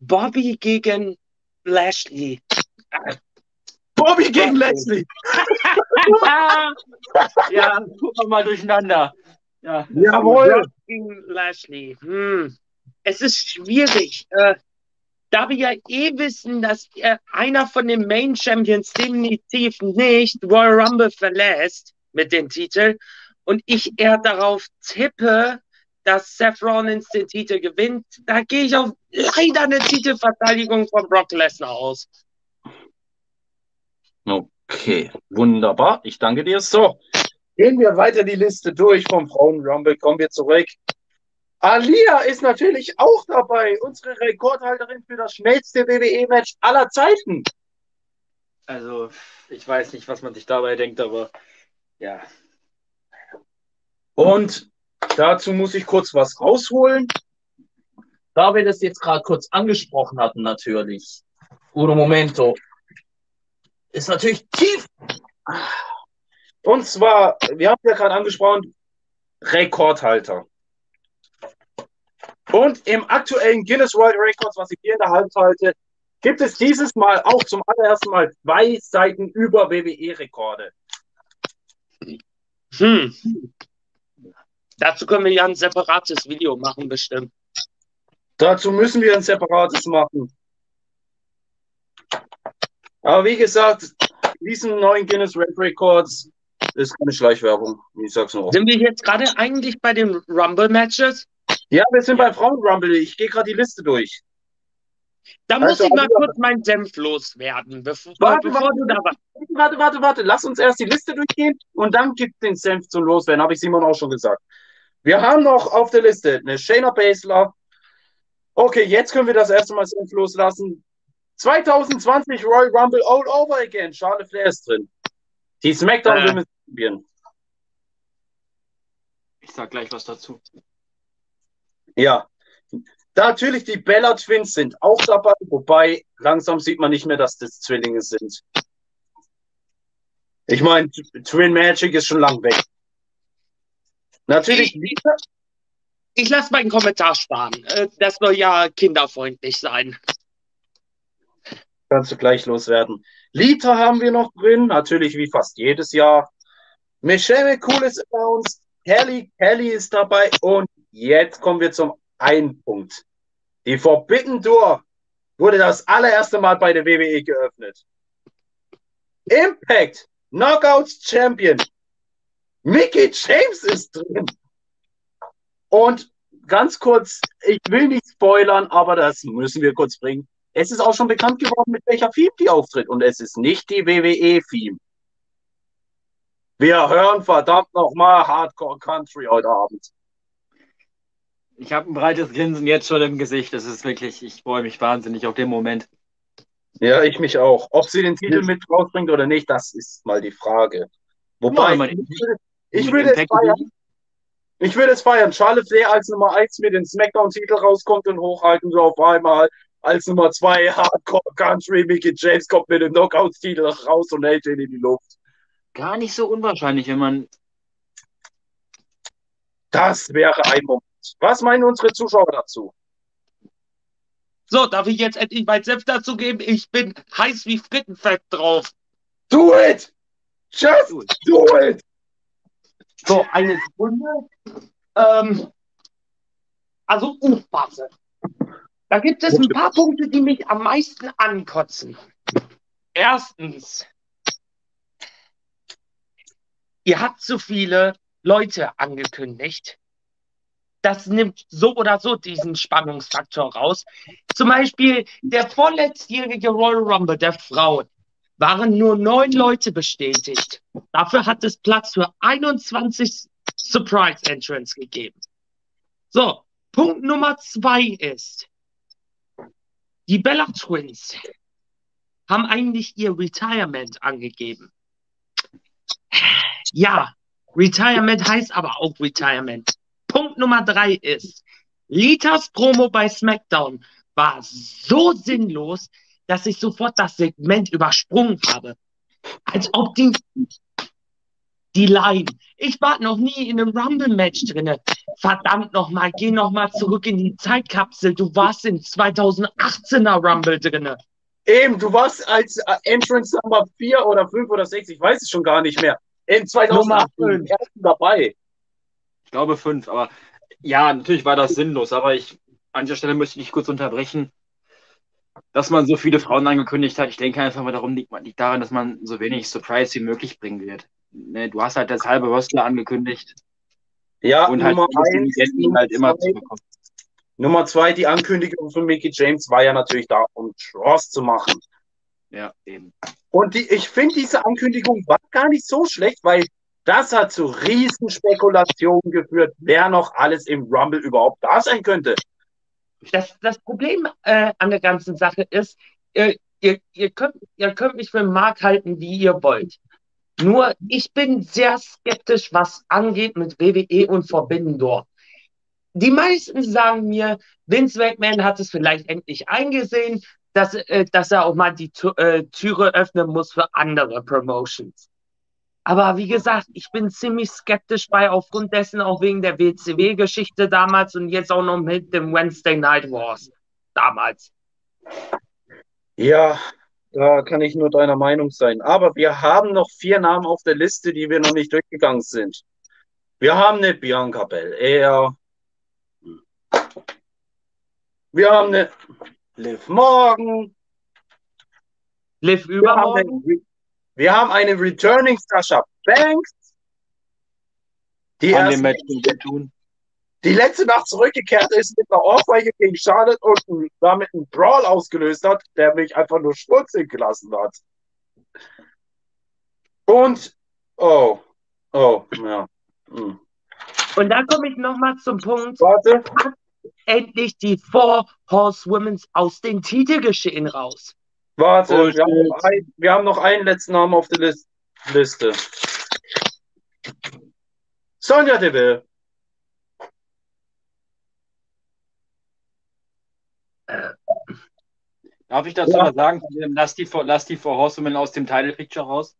Bobby gegen Lashley. Bobby gegen Leslie. [laughs] ja, gucken wir mal durcheinander. Ja. Jawohl. Brock gegen Lashley. Hm. Es ist schwierig. Äh, da wir ja eh wissen, dass äh, einer von den Main Champions definitiv nicht Royal Rumble verlässt mit dem Titel und ich eher darauf tippe, dass Seth Rollins den Titel gewinnt, da gehe ich auf leider eine Titelverteidigung von Brock Lesnar aus. Okay, wunderbar. Ich danke dir. So, gehen wir weiter die Liste durch vom Frauen Rumble. Kommen wir zurück. Alia ist natürlich auch dabei, unsere Rekordhalterin für das schnellste WWE-Match aller Zeiten. Also, ich weiß nicht, was man sich dabei denkt, aber ja. Und dazu muss ich kurz was rausholen. Da wir das jetzt gerade kurz angesprochen hatten, natürlich. Uno Momento. Ist natürlich tief. Und zwar, wir haben ja gerade angesprochen, Rekordhalter. Und im aktuellen Guinness World Records, was ich hier in der Hand halte, gibt es dieses Mal auch zum allerersten Mal zwei Seiten über WWE-Rekorde. Hm. Dazu können wir ja ein separates Video machen, bestimmt. Dazu müssen wir ein separates machen. Aber wie gesagt, diesen neuen Guinness World Records ist keine Schleichwerbung. Ich sag's nur. Sind wir jetzt gerade eigentlich bei den Rumble-Matches? Ja, wir sind bei Frauen Rumble. Ich gehe gerade die Liste durch. Da muss Also, ich mal also- kurz meinen Senf loswerden, bevor, Warte, bevor warte, du da was. Warte, warte, warte. Lass uns erst die Liste durchgehen und dann gibt den Senf zum Loswerden, habe ich Simon auch schon gesagt. Wir haben noch auf der Liste eine Shayna Baszler. Okay, jetzt können wir das erste Mal Senf loslassen. 2020 Royal Rumble all over again. Charlotte Flair ist drin. Die SmackDown Äh. Women's Champion. Ich sag gleich was dazu. Ja. Natürlich, die Bella Twins sind auch dabei, wobei langsam sieht man nicht mehr, dass das Zwillinge sind. Ich meine, Twin Magic ist schon lang weg. Natürlich, Lisa, Ich lasse meinen Kommentar sparen. Äh, Das soll ja kinderfreundlich sein. Kannst du gleich loswerden. Lita haben wir noch drin, natürlich wie fast jedes Jahr. Michelle McCool ist announced. Kelly Kelly ist dabei. Und jetzt kommen wir zum einen Punkt. Die Forbidden Door wurde das allererste Mal bei der WWE geöffnet. Impact Knockouts Champion. Mickey James ist drin. Und ganz kurz, ich will nicht spoilern, aber das müssen wir kurz bringen. Es ist auch schon bekannt geworden, mit welcher Theme die auftritt. Und es ist nicht die WWE-Theme. Wir hören verdammt nochmal Hardcore Country heute Abend. Ich habe ein breites Grinsen jetzt schon im Gesicht. Das ist wirklich, ich freue mich wahnsinnig auf den Moment. Ja, ich mich auch. Ob sie den Titel mit rausbringt oder nicht, das ist mal die Frage. Wobei, Ja, man- ich würde, ich würde es feiern. Ich würde es feiern. Charlotte Flair als Nummer 1 mit dem Smackdown-Titel rauskommt und hochhalten so auf einmal. Als Nummer 2 Hardcore Country. Mickey James kommt mit dem Knockout-Titel raus und hält ihn in die Luft. Gar nicht so unwahrscheinlich, wenn man. Das wäre ein Moment. Was meinen unsere Zuschauer dazu? So, darf ich jetzt endlich meinen Senf dazu geben? Ich bin heiß wie Frittenfett drauf. Do it! Just Do it. do it! So, eine Sekunde. Ähm, also, Aufpasse. Da gibt es ein paar Punkte, die mich am meisten ankotzen. Erstens, ihr habt zu viele Leute angekündigt. Das nimmt so oder so diesen Spannungsfaktor raus. Zum Beispiel der vorletztjährige Royal Rumble der Frauen waren nur neun Leute bestätigt. Dafür hat es Platz für 21 Surprise Entrance gegeben. So, Punkt Nummer zwei ist, die Bella Twins haben eigentlich ihr Retirement angegeben. Ja, Retirement heißt aber auch Retirement. Punkt Nummer drei ist, Litas Promo bei SmackDown war so sinnlos, dass ich sofort das Segment übersprungen habe. Als ob die, die Line. Ich war noch nie in einem Rumble-Match drinne. Verdammt nochmal, geh nochmal zurück in die Zeitkapsel. Du warst im 2018er Rumble drinne. Eben, du warst als äh, Entrance Nummer 4 oder 5 oder 6, ich weiß es schon gar nicht mehr. In Nummer 2008 im ersten dabei. Ich glaube fünf, aber ja, natürlich war das sinnlos, aber ich an dieser Stelle möchte ich dich kurz unterbrechen, dass man so viele Frauen angekündigt hat. Ich denke einfach mal darum liegt, liegt daran, dass man so wenig Surprise wie möglich bringen wird. Ne, du hast halt das halbe Roster angekündigt Ja, und halt, Nummer die 1, Gäste Nummer halt immer zu zwei, bekommen. Nummer zwei, die Ankündigung von Mickey James war ja natürlich da, um Draws zu machen. Ja, eben. Und die, ich finde, diese Ankündigung war gar nicht so schlecht, weil das hat zu riesen Spekulationen geführt, wer noch alles im Rumble überhaupt da sein könnte. Das, das Problem äh, an der ganzen Sache ist, äh, ihr, ihr, könnt, ihr könnt mich für den Markt halten, wie ihr wollt. Nur ich bin sehr skeptisch, was angeht mit WWE und Door. Die meisten sagen mir, Vince McMahon hat es vielleicht endlich eingesehen, dass, äh, dass er auch mal die äh, Türe öffnen muss für andere Promotions. Aber wie gesagt, ich bin ziemlich skeptisch bei, aufgrund dessen auch wegen der WCW-Geschichte damals und jetzt auch noch mit dem Wednesday Night Wars damals. Ja, da kann ich nur deiner Meinung sein. Aber wir haben noch vier Namen auf der Liste, die wir noch nicht durchgegangen sind. Wir haben eine Bianca Belair. Wir haben eine Liv Morgan. Liv Wir haben, eine, übermorgen. wir haben eine Returning Sasha Banks. Die An erste, dem Match zu tun. Die letzte Nacht zurückgekehrt ist mit einer Ohrfeige gegen Charlotte und damit einen Brawl ausgelöst hat, der mich einfach nur schmutzig gelassen hat. Und, oh, oh, ja. Hm. Und dann komme ich nochmal zum Punkt, Warte, endlich die Four Horsewomen aus den Titelgeschehen raus. warte, Bullshit. wir haben, noch ein, wir haben noch einen letzten Namen auf der Lis- Liste. Sonja Deville. Darf ich dazu Ja. was sagen? Lass die, vor- lass die Four Horsewomen aus dem Title Picture raus.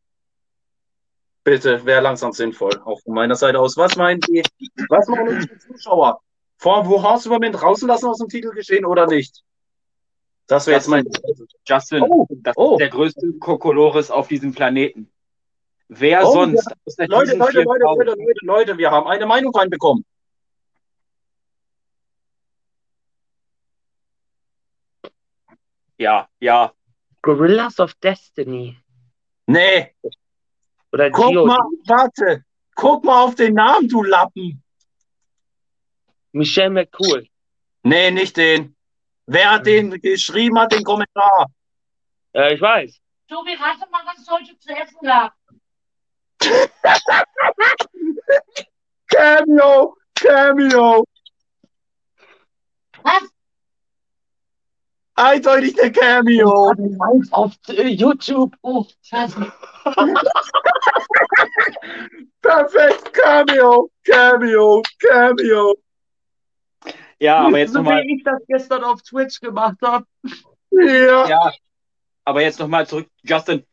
Bitte, wäre langsam sinnvoll, auch von meiner Seite aus. Was meinen die, was meinen unsere Zuschauer? Vor wo Horsewomen rauslassen aus dem Titelgeschehen oder nicht? Das wäre jetzt mein. Justin, Oh, das oh. ist der größte Kokolores auf diesem Planeten. Wer Oh, sonst? außer Leute, Leute, Leute? Leute, Leute, Leute, wir haben eine Meinung reinbekommen. Ja, ja. Gorillas of Destiny. Nee, Oder guck Geo. mal, warte. Guck mal auf den Namen, du Lappen. Michelle McCool. Nee, nicht den. Wer hat den geschrieben, hat den Kommentar? Ja, ich weiß. Tobi, rate mal, was es heute zu essen gab. [laughs] Cameo, Cameo. Was? Eindeutig der Cameo. Live auf äh, YouTube. Oh, scheiße. [laughs] Perfekt, Cameo, Cameo, Cameo. Ja, aber jetzt so nochmal. wie ich das gestern auf Twitch gemacht habe. Ja. Ja, aber jetzt nochmal zurück, Justin.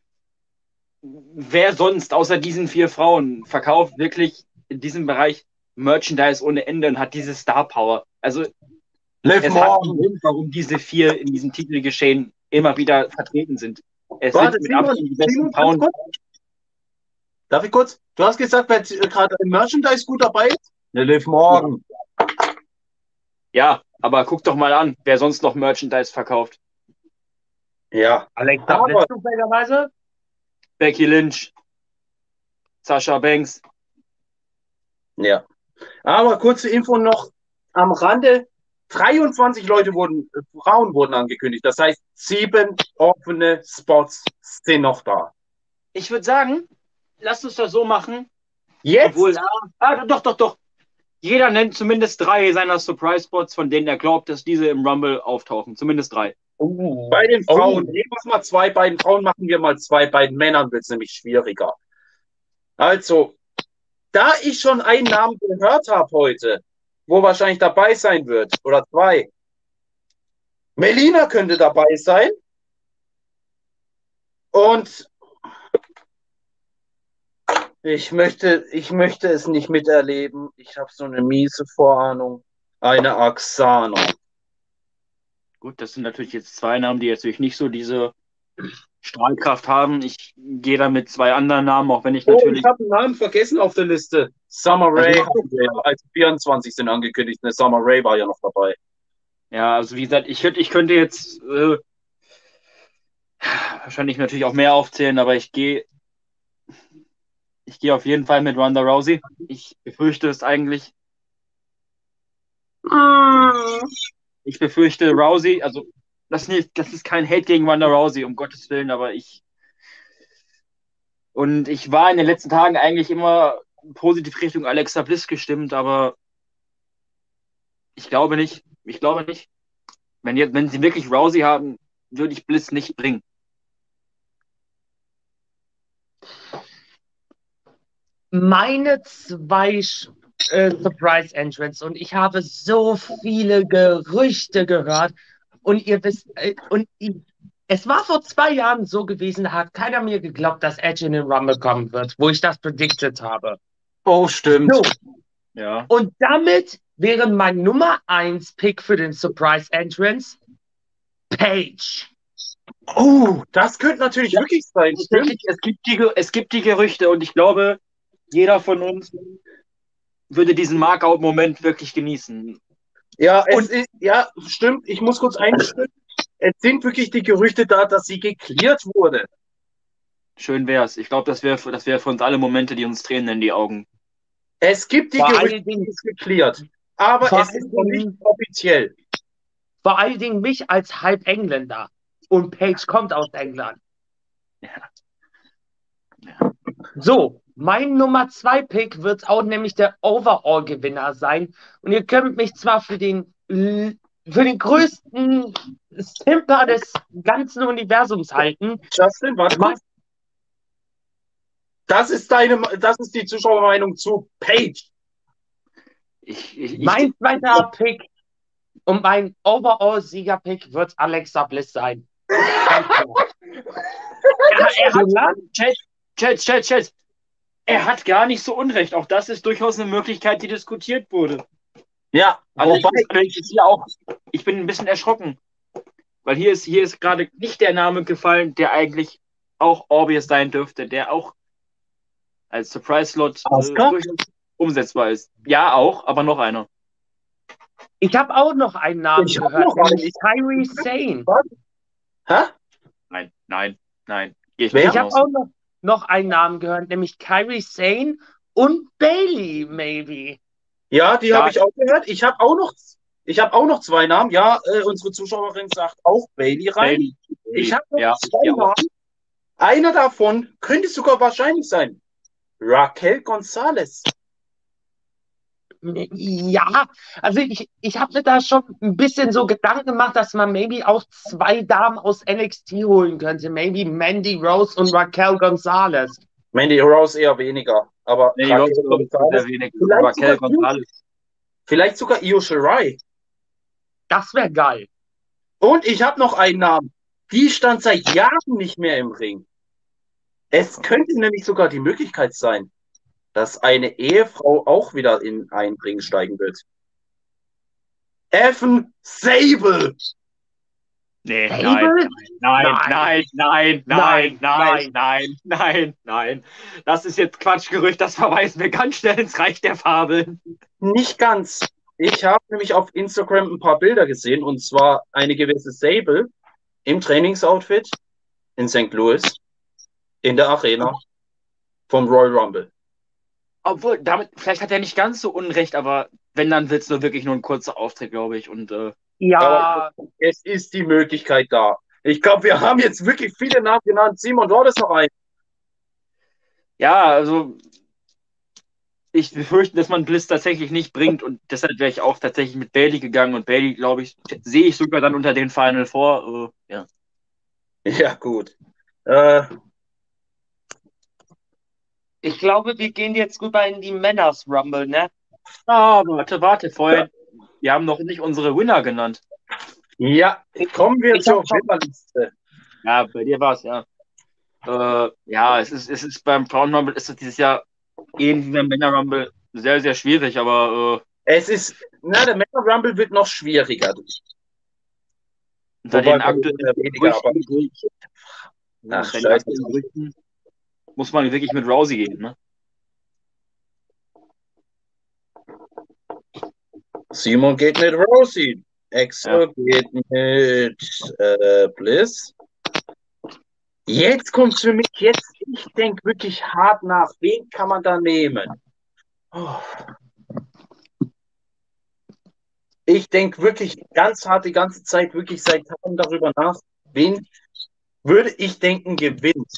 Wer sonst außer diesen vier Frauen verkauft wirklich in diesem Bereich Merchandise ohne Ende und hat diese Star Power? Also Liv es hat einen Morgan. Grund, warum diese vier in diesem Titelgeschehen immer wieder vertreten sind. Es Warte, sind mit Simon, Abstand die besten Frauen. kurz. Darf ich kurz? Du hast gesagt, wer gerade im Merchandise gut dabei ist? Ne, Liv Morgan. Ja, aber guck doch mal an, wer sonst noch Merchandise verkauft. Ja. Alexa Aber- Bliss zufälligerweise. Becky Lynch, Sascha Banks. Ja. Aber kurze Info noch am Rande. 23 Leute wurden, äh, Frauen wurden angekündigt. Das heißt, sieben offene Spots sind noch da. Ich würde sagen, lasst uns das so machen. Jetzt? Obwohl, ah, ah, doch, doch, doch. Jeder nennt zumindest drei seiner Surprise-Spots, von denen er glaubt, dass diese im Rumble auftauchen. Zumindest drei. Bei den Frauen, ich mach mal zwei, bei den Frauen machen wir mal zwei, bei den Männern wird es nämlich schwieriger. Also, da ich schon einen Namen gehört habe heute, wo wahrscheinlich dabei sein wird, oder zwei. Melina könnte dabei sein. Und ich möchte, ich möchte es nicht miterleben. Ich habe so eine miese Vorahnung. Eine Axano. Gut, das sind natürlich jetzt zwei Namen, die jetzt natürlich nicht so diese Strahlkraft haben. Ich gehe da mit zwei anderen Namen, auch wenn ich Oh, natürlich. ich habe einen Namen vergessen auf der Liste. Summer Ray ja als 24 sind angekündigt. Ne, Summer Ray war ja noch dabei. Ja, also wie gesagt, ich, könnte- ich könnte jetzt äh, wahrscheinlich natürlich auch mehr aufzählen, aber ich gehe ich gehe auf jeden Fall mit Ronda Rousey. Ich befürchte es eigentlich. Ich befürchte Rousey, also das, nicht, das ist kein Hate gegen Ronda Rousey, um Gottes Willen, aber ich und ich war in den letzten Tagen eigentlich immer positiv Richtung Alexa Bliss gestimmt, aber ich glaube nicht. Ich glaube nicht. Wenn, jetzt, wenn sie wirklich Rousey haben, würde ich Bliss nicht bringen. Meine zwei äh, Surprise Entrants und ich habe so viele Gerüchte gehört und ihr wisst, äh, und ich, es war vor zwei Jahren so gewesen, da hat keiner mir geglaubt, dass Edge in den Rumble kommen wird, wo ich das predicted habe. Oh, stimmt. So, Ja. und damit wäre mein Nummer 1 Pick für den Surprise Entrance Paige. Oh, das könnte natürlich wirklich sein. Es Stimmt. gibt, es, gibt die, es gibt die Gerüchte und ich glaube, jeder von uns würde diesen Markout-Moment wirklich genießen. Ja, es ist, ja, stimmt. Ich muss kurz einstimmen. Es sind wirklich die Gerüchte da, dass sie geklärt wurde. Schön wär's. Ich glaube, das wäre das wär für uns alle Momente, die uns Tränen in die Augen. Es gibt die Vor Gerüchte, allen Dingen- die ist geklärt. aber es ist noch nicht offiziell. Vor allen Dingen mich als Halb-Engländer. Und Paige kommt aus England. So, mein Nummer 2 Pick wird auch nämlich der Overall-Gewinner sein. Und ihr könnt mich zwar für den, für den größten Simper des ganzen Universums halten. Justin, warte kurz. Das ist deine, das ist die Zuschauermeinung zu Page. Ich, ich, ich, Mein zweiter Pick und mein Overall-Sieger-Pick wird Alexa Bliss sein. [laughs] Er, hat, Solange- Chat, Chat, Chat, Chat. Er hat gar nicht so unrecht. Auch das ist durchaus eine Möglichkeit, die diskutiert wurde. Ja, Also ich, wobei, ich, ist hier auch, ich bin ein bisschen erschrocken. Weil hier ist, hier ist gerade nicht der Name gefallen, der eigentlich auch obvious sein dürfte, der auch als Surprise-Slot äh, umsetzbar ist. Ja, auch, aber noch einer. Ich habe auch noch einen Namen Ich gehört, nämlich Kyrie Sane. hä? Nein, nein, nein. Geh ich Ich habe auch noch, noch einen Namen gehört, nämlich Kyrie Sane und Bailey, maybe. Ja, die Ja. habe ich auch gehört. Ich habe auch noch, ich habe auch noch zwei Namen. Ja, äh, unsere Zuschauerin sagt auch Bailey rein. Bailey. Ich habe noch ja, zwei. Namen. Einer davon könnte sogar wahrscheinlich sein. Raquel Gonzalez. Ja, also ich, ich habe mir da schon ein bisschen so Gedanken gemacht, dass man maybe auch zwei Damen aus NXT holen könnte. Maybe Mandy Rose und Raquel Gonzalez. Mandy Rose eher weniger. Aber Nee, Raquel Rose, Gonzalez, wenig. Vielleicht Raquel sogar Gonzalez. vielleicht sogar Io Shirai. Das wäre geil. Und ich habe noch einen Namen. Die stand seit Jahren nicht mehr im Ring. Es könnte nämlich sogar die Möglichkeit sein, dass eine Ehefrau auch wieder in einen Ring steigen wird. Evan Sable. Nee, nein, nein, Nein. nein, nein, Nein, nein, nein, nein, nein, nein. Das ist jetzt Quatschgerücht, das verweist mir ganz schnell ins Reich der Fabeln. Nicht ganz. Ich habe nämlich auf Instagram ein paar Bilder gesehen und zwar eine gewisse Sable im Trainingsoutfit in St. Louis in der Arena vom Royal Rumble. Obwohl, damit, vielleicht hat er nicht ganz so Unrecht, aber wenn, dann wird es nur wirklich nur ein kurzer Auftritt, glaube ich. Und äh, Ja, Es ist die Möglichkeit da. Ich glaube, wir haben jetzt wirklich viele Namen genannt. Simon, du hattest noch einen. ja, also ich befürchte, dass man Bliss tatsächlich nicht bringt und deshalb wäre ich auch tatsächlich mit Bailey gegangen und Bailey, glaube ich, sehe ich sogar dann unter den Final vor. Äh, ja. Ja, gut. Äh, ich glaube, wir gehen jetzt rüber in die Männers Rumble, ne? Ah, warte, warte, vorhin. Wir haben noch nicht unsere Winner genannt. ja, kommen wir Ich zur Winnerliste. Ja, bei dir war es, ja. Äh, ja, es ist, es ist beim Frauen Rumble ist es dieses Jahr ähnlich wie beim Männer Rumble sehr, sehr schwierig, aber äh, Es ist, na, der Männer Rumble wird noch schwieriger. unter den bei aktuellen Gerüchten, Ach, den scheiße. aktuellen Gerüchten muss man wirklich mit Rousey gehen, ne? Simon geht mit Rosie. Exo geht mit äh, Bliss. Jetzt kommt für mich, jetzt, ich denke wirklich hart nach. Wen kann man da nehmen? Oh. Ich denke wirklich ganz hart die ganze Zeit, wirklich seit Tagen darüber nach, wen würde ich denken gewinnt.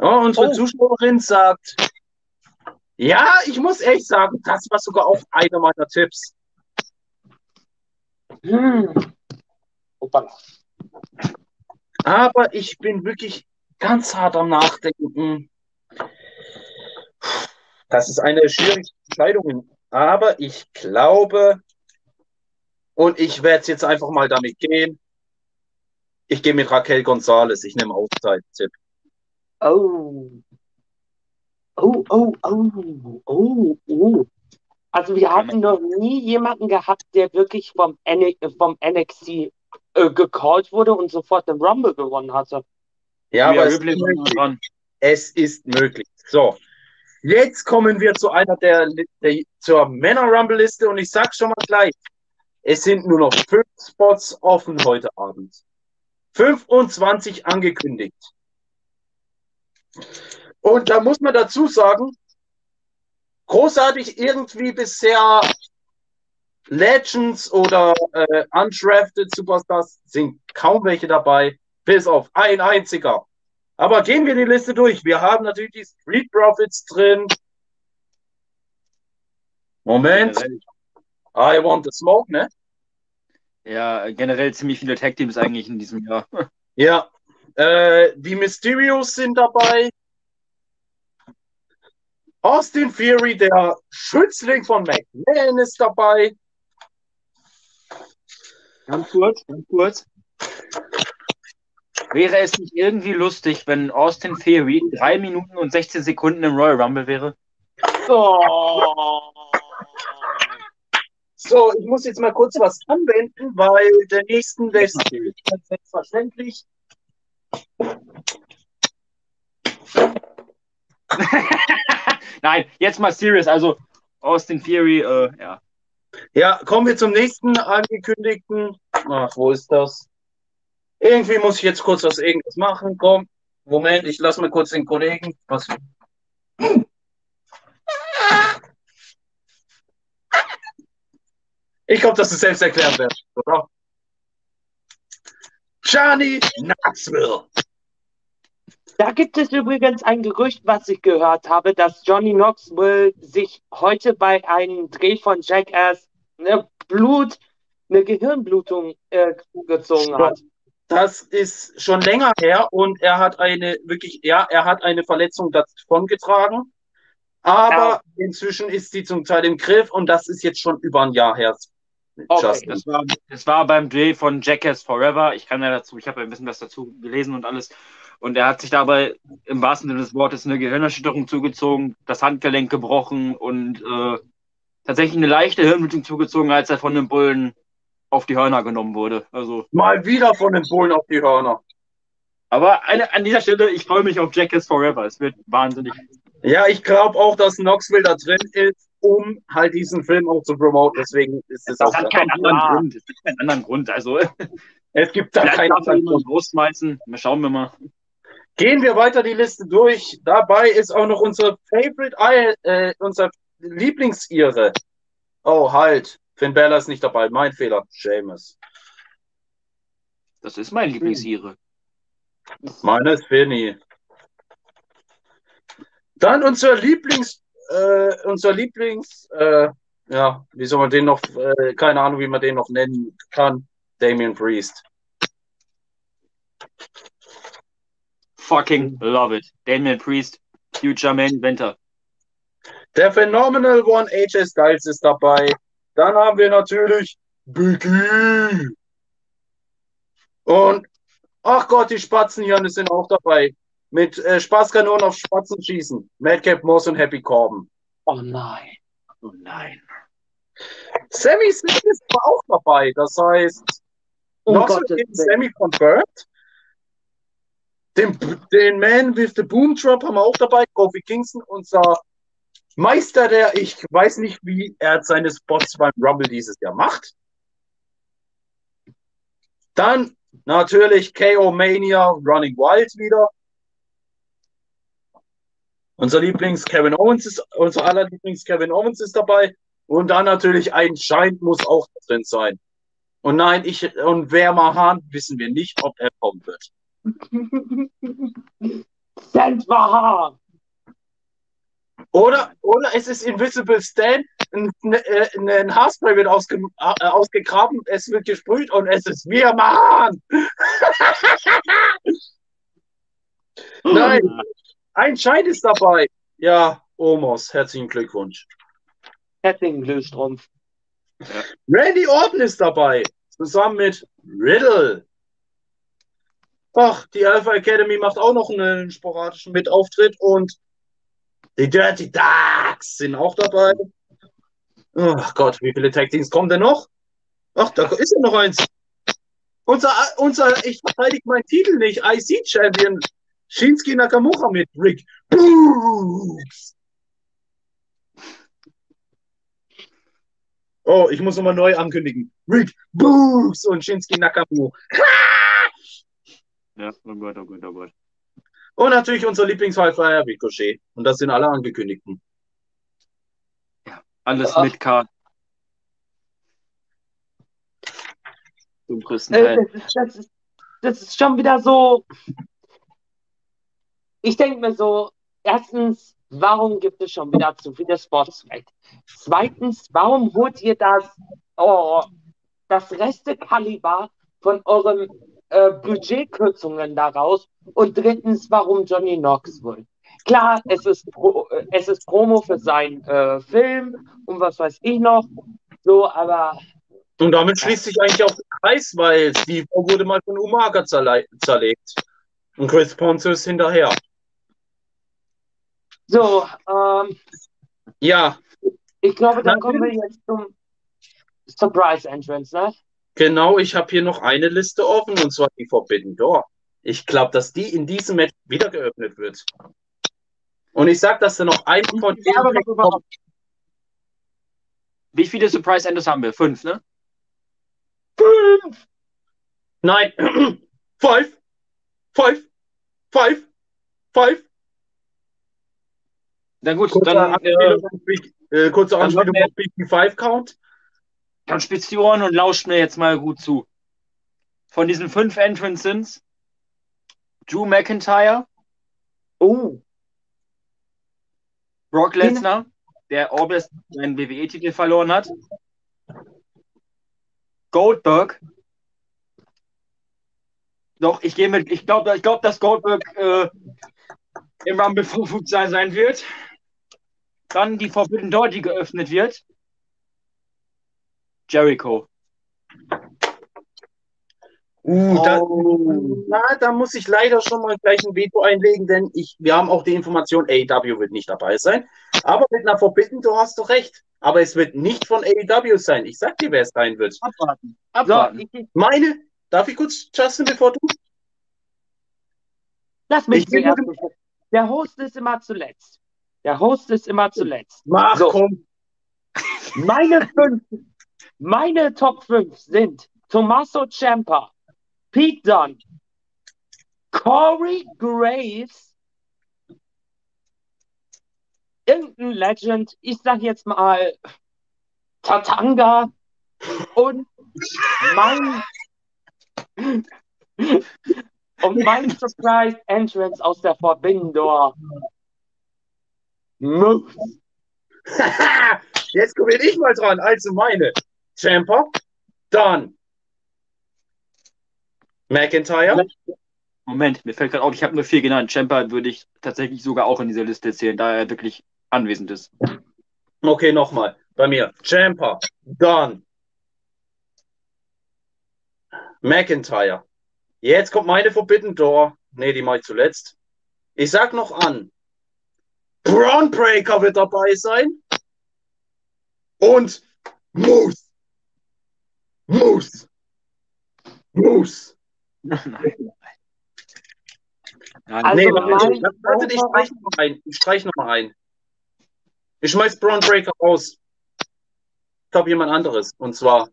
Ja, unsere Oh. Zuschauerin sagt, ja, ich muss echt sagen, das war sogar auch einer meiner Tipps. Hm. Aber ich bin wirklich ganz hart am Nachdenken. Das ist eine schwierige Entscheidung. Aber ich glaube, und ich werde jetzt einfach mal damit gehen. Ich gehe mit Raquel Gonzalez. Ich nehme Auszeit-Tipp. Oh. Oh, oh, oh, oh, oh. Also wir hatten noch nie jemanden gehabt, der wirklich vom, N vom NXT äh, gecallt wurde und sofort den Rumble gewonnen hatte. Ja, aber es. Es ist möglich. So, jetzt kommen wir zu einer der, der zur Männer-Rumble-Liste und ich sag schon mal gleich, es sind nur noch fünf Spots offen heute Abend. 25 angekündigt. Und da muss man dazu sagen, großartig irgendwie bisher Legends oder äh, undrafted Superstars sind kaum welche dabei, bis auf ein einziger. Aber gehen wir die Liste durch. Wir haben natürlich die Street Profits drin. Moment. I want the smoke, ne? ja, generell ziemlich viele Tag-Teams eigentlich in diesem Jahr. Ja. Äh, die Mysterios sind dabei. Austin Fury, der Schützling von McMahon, ist dabei. Ganz kurz, ganz kurz. Wäre es nicht irgendwie lustig, wenn Austin Theory 3 Minuten und 16 Sekunden im Royal Rumble wäre? Oh. So, ich muss jetzt mal kurz was anwenden, weil der nächsten, der ist selbstverständlich. Nein, jetzt mal serious. Also Austin Theory, äh, ja. Ja, kommen wir zum nächsten angekündigten. Ach, wo ist das? Irgendwie muss ich jetzt kurz was irgendwas machen. Komm, Moment, ich lasse mal kurz den Kollegen. Was? Ich glaube, das ist selbsterklärend, wird, oder? Johnny Knoxville. Da gibt es übrigens ein Gerücht, was ich gehört habe, dass Johnny Knoxville sich heute bei einem Dreh von Jackass eine Blut, eine Gehirnblutung äh, zugezogen hat. Das ist schon länger her und er hat eine wirklich, ja, er hat eine Verletzung davongetragen. Aber Ja. inzwischen ist sie zum Teil im Griff und das ist jetzt schon über ein Jahr her. Okay. Das war, das war beim Dreh von Jackass Forever. Ich kann ja dazu, ich habe ja ein bisschen was dazu gelesen und alles. Und er hat sich dabei im wahrsten Sinne des Wortes eine Gehirnerschütterung zugezogen, das Handgelenk gebrochen und äh, tatsächlich eine leichte Hirnblutung zugezogen, als er von dem Bullen auf die Hörner genommen wurde. Also, Mal wieder von den Bullen auf die Hörner. aber eine, an dieser Stelle, ich freue mich auf Jackass Forever. Es wird wahnsinnig. Ja, ich glaube auch, dass Knoxville da drin ist, um halt diesen Film auch zu promoten. Deswegen ist es Das auch. hat keinen anderen Grund. Es gibt keinen anderen Grund. Also, [laughs] Es gibt da keinen anderen Grund. rausschmeißen. Schauen wir mal. Gehen wir weiter die Liste durch. Dabei ist auch noch unser Favorite, Eye- äh, unser Lieblingsire. Oh, halt. Finn Bella ist nicht dabei. Mein Fehler. Seamus. Das ist mein Lieblingsire. Meine ist Finny. Dann unser Lieblings, äh, unser Lieblings, äh, ja, wie soll man den noch, äh, keine Ahnung, wie man den noch nennen kann. Damien Priest. Fucking love it. Damian Priest, Future Main Eventer. Der Phenomenal One AJ Styles ist dabei. Dann haben wir natürlich Biggie. Und, ach Gott, die Spatzenhirne sind auch dabei. Mit äh, Spaßkanonen auf Spatzen schießen. Madcap Moss und Happy Corbin. Oh nein. Oh nein. Sammy Smith ist aber auch dabei. Das heißt, Knoxville Gottes gegen. Sammy confirmed. Den, den Man with the Boom Drop haben wir auch dabei. Kofi Kingston, unser Meister, der ich weiß nicht, wie er seine Spots beim Rumble dieses Jahr macht. Dann natürlich KO Mania Running Wild wieder. Unser Lieblings Kevin Owens ist, unser aller Lieblings Kevin Owens ist dabei. Und dann natürlich ein Schein muss auch drin sein. Und nein, ich und wer Mahan wissen wir nicht, ob er kommen wird. [laughs] Send Mahan. Oder, oder es ist Invisible Stan, ein, äh, ein Haarspray wird ausge, äh, ausgegraben, es wird gesprüht und es ist wir Mahan. [laughs] Nein, [laughs] ein Schein ist dabei. Ja, Omos, herzlichen Glückwunsch. Herzlichen Glühstrumpf. Randy Orton ist dabei, zusammen mit Riddle. Ach, die Alpha Academy macht auch noch einen sporadischen Mitauftritt und die Dirty Ducks sind auch dabei. Ach Gott, wie viele Tag Teams kommen denn noch? Ach, da ist ja noch eins. Unser, unser, ich verteidige meinen Titel nicht, IC-Champion Shinsuke Nakamura mit Rick Boogs. Oh, ich muss nochmal neu ankündigen. Rick Boogs und Shinsuke Nakamura. Ja, oh Gott, oh Gott, oh Gott. Und natürlich unser Lieblingshighflyer Ricochet. Und das sind alle angekündigten. Alles Ach. mit Card. Zum größten Äh, Teil. das, ist, das, ist, das ist schon wieder so. Ich denke mir so, erstens, warum gibt es schon wieder zu viele Sportsfight? Zweitens, warum holt ihr das, oh, das Restekaliber von euren äh, Budgetkürzungen daraus? Und drittens, warum Johnny Knoxville? Klar, es ist, Pro, äh, es ist Promo für seinen äh, Film und was weiß ich noch. So, aber Und damit schließt sich eigentlich auch der Kreis, weil Steve wurde mal von Umaga zerle zerlegt. Und Chris Ponce ist hinterher. So, ähm, Ja, ich glaube, dann kommen wir jetzt zum Surprise Entrance, ne? genau. Ich habe hier noch eine Liste offen und zwar die Forbidden Door. Ich glaube, dass die in diesem Match wieder geöffnet wird. Und ich sag, dass da noch ein von kommt. Wie viele Surprise Enders haben wir? Fünf, ne? Nein. [clears throat] Five. Five. Five. Five. Na gut, Kurze dann, äh, Anspielung Big- äh, kurze Anspielung auf Big Five Count. dann spitzt die Ohren und lauscht mir jetzt mal gut zu. Von diesen fünf Entrances, Drew McIntyre, Oh, Brock Lesnar, der Orbis seinen WWE-Titel verloren hat, Goldberg. Doch, ich gehe mit, ich glaube, ich glaub, dass Goldberg äh, im Rumble verfügt sein, sein wird. Dann die Forbidden Door, die geöffnet wird. Jericho. Uh, da, Oh. na, da muss ich leider schon mal gleich ein Veto einlegen, denn ich, wir haben auch die Information, AEW wird nicht dabei sein. Aber mit einer Forbidden, du hast doch recht. Aber es wird nicht von AEW sein. Ich sag dir, wer es sein wird. Abwarten. so, Abwarten. ich, Meine, darf ich kurz, Justin, bevor du? lass mich Ich nur- Der Host ist immer zuletzt. Der Host ist immer zuletzt. Mach, So. komm. Meine fünf, meine Top 5 sind Tommaso Ciampa, Pete Dunne, Corey Graves, irgendein Legend, ich sag jetzt mal Tatanga und mein und mein Surprise Entrance aus der Door. Moose. [laughs] Jetzt komme ich mal dran. Also meine. Champer, dann McIntyre, Moment, mir fällt gerade auf, ich habe nur vier genannt. Champa würde ich tatsächlich sogar auch in dieser Liste zählen, da er wirklich anwesend ist. Okay, nochmal. Bei mir. Champer. Dann. McIntyre. Jetzt kommt meine Forbidden Door. Nee, die ich zuletzt. Ich sag noch an. Braun Breaker wird dabei sein. Und Moose. Moose. Moose. Nein. Also nee, warte, ich streich noch mal ein. Ich streich noch mal ein. Ich schmeiß Braun Breaker raus. Ich glaube jemand anderes. Und zwar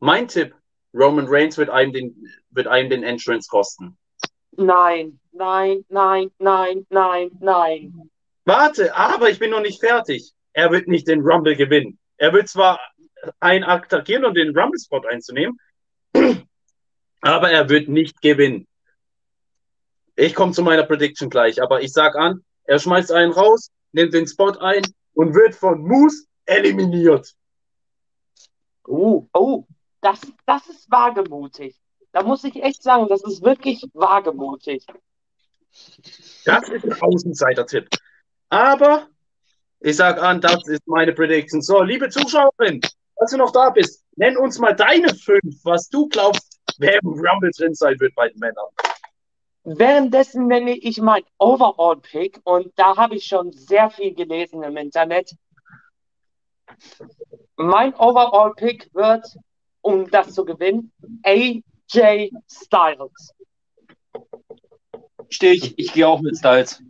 mein Tipp. Roman Reigns wird einem den, wird einem den Entrance kosten. Nein, nein, nein, nein, nein, nein. Warte, aber ich bin noch nicht fertig. Er wird nicht den Rumble gewinnen. Er wird zwar einen attackieren, um den Rumble-Spot einzunehmen, [clears throat] aber er wird nicht gewinnen. Ich komme zu meiner Prediction gleich, aber ich sag an, er schmeißt einen raus, nimmt den Spot ein und wird von Moose eliminiert. Oh, oh, das, das ist wagemutig. Da muss ich echt sagen, das ist wirklich wagemutig. Das ist ein Außenseiter-Tipp. Aber ich sag an, das ist meine Prediction. So, liebe Zuschauerin, falls du noch da bist, nenn uns mal deine fünf, was du glaubst, wer im Rumble drin sein wird bei den Männern. Währenddessen nenne ich mein Overall-Pick und da habe ich schon sehr viel gelesen im Internet. Mein Overall-Pick wird, um das zu gewinnen, AJ Styles. Stehe ich, ich gehe auch mit Styles.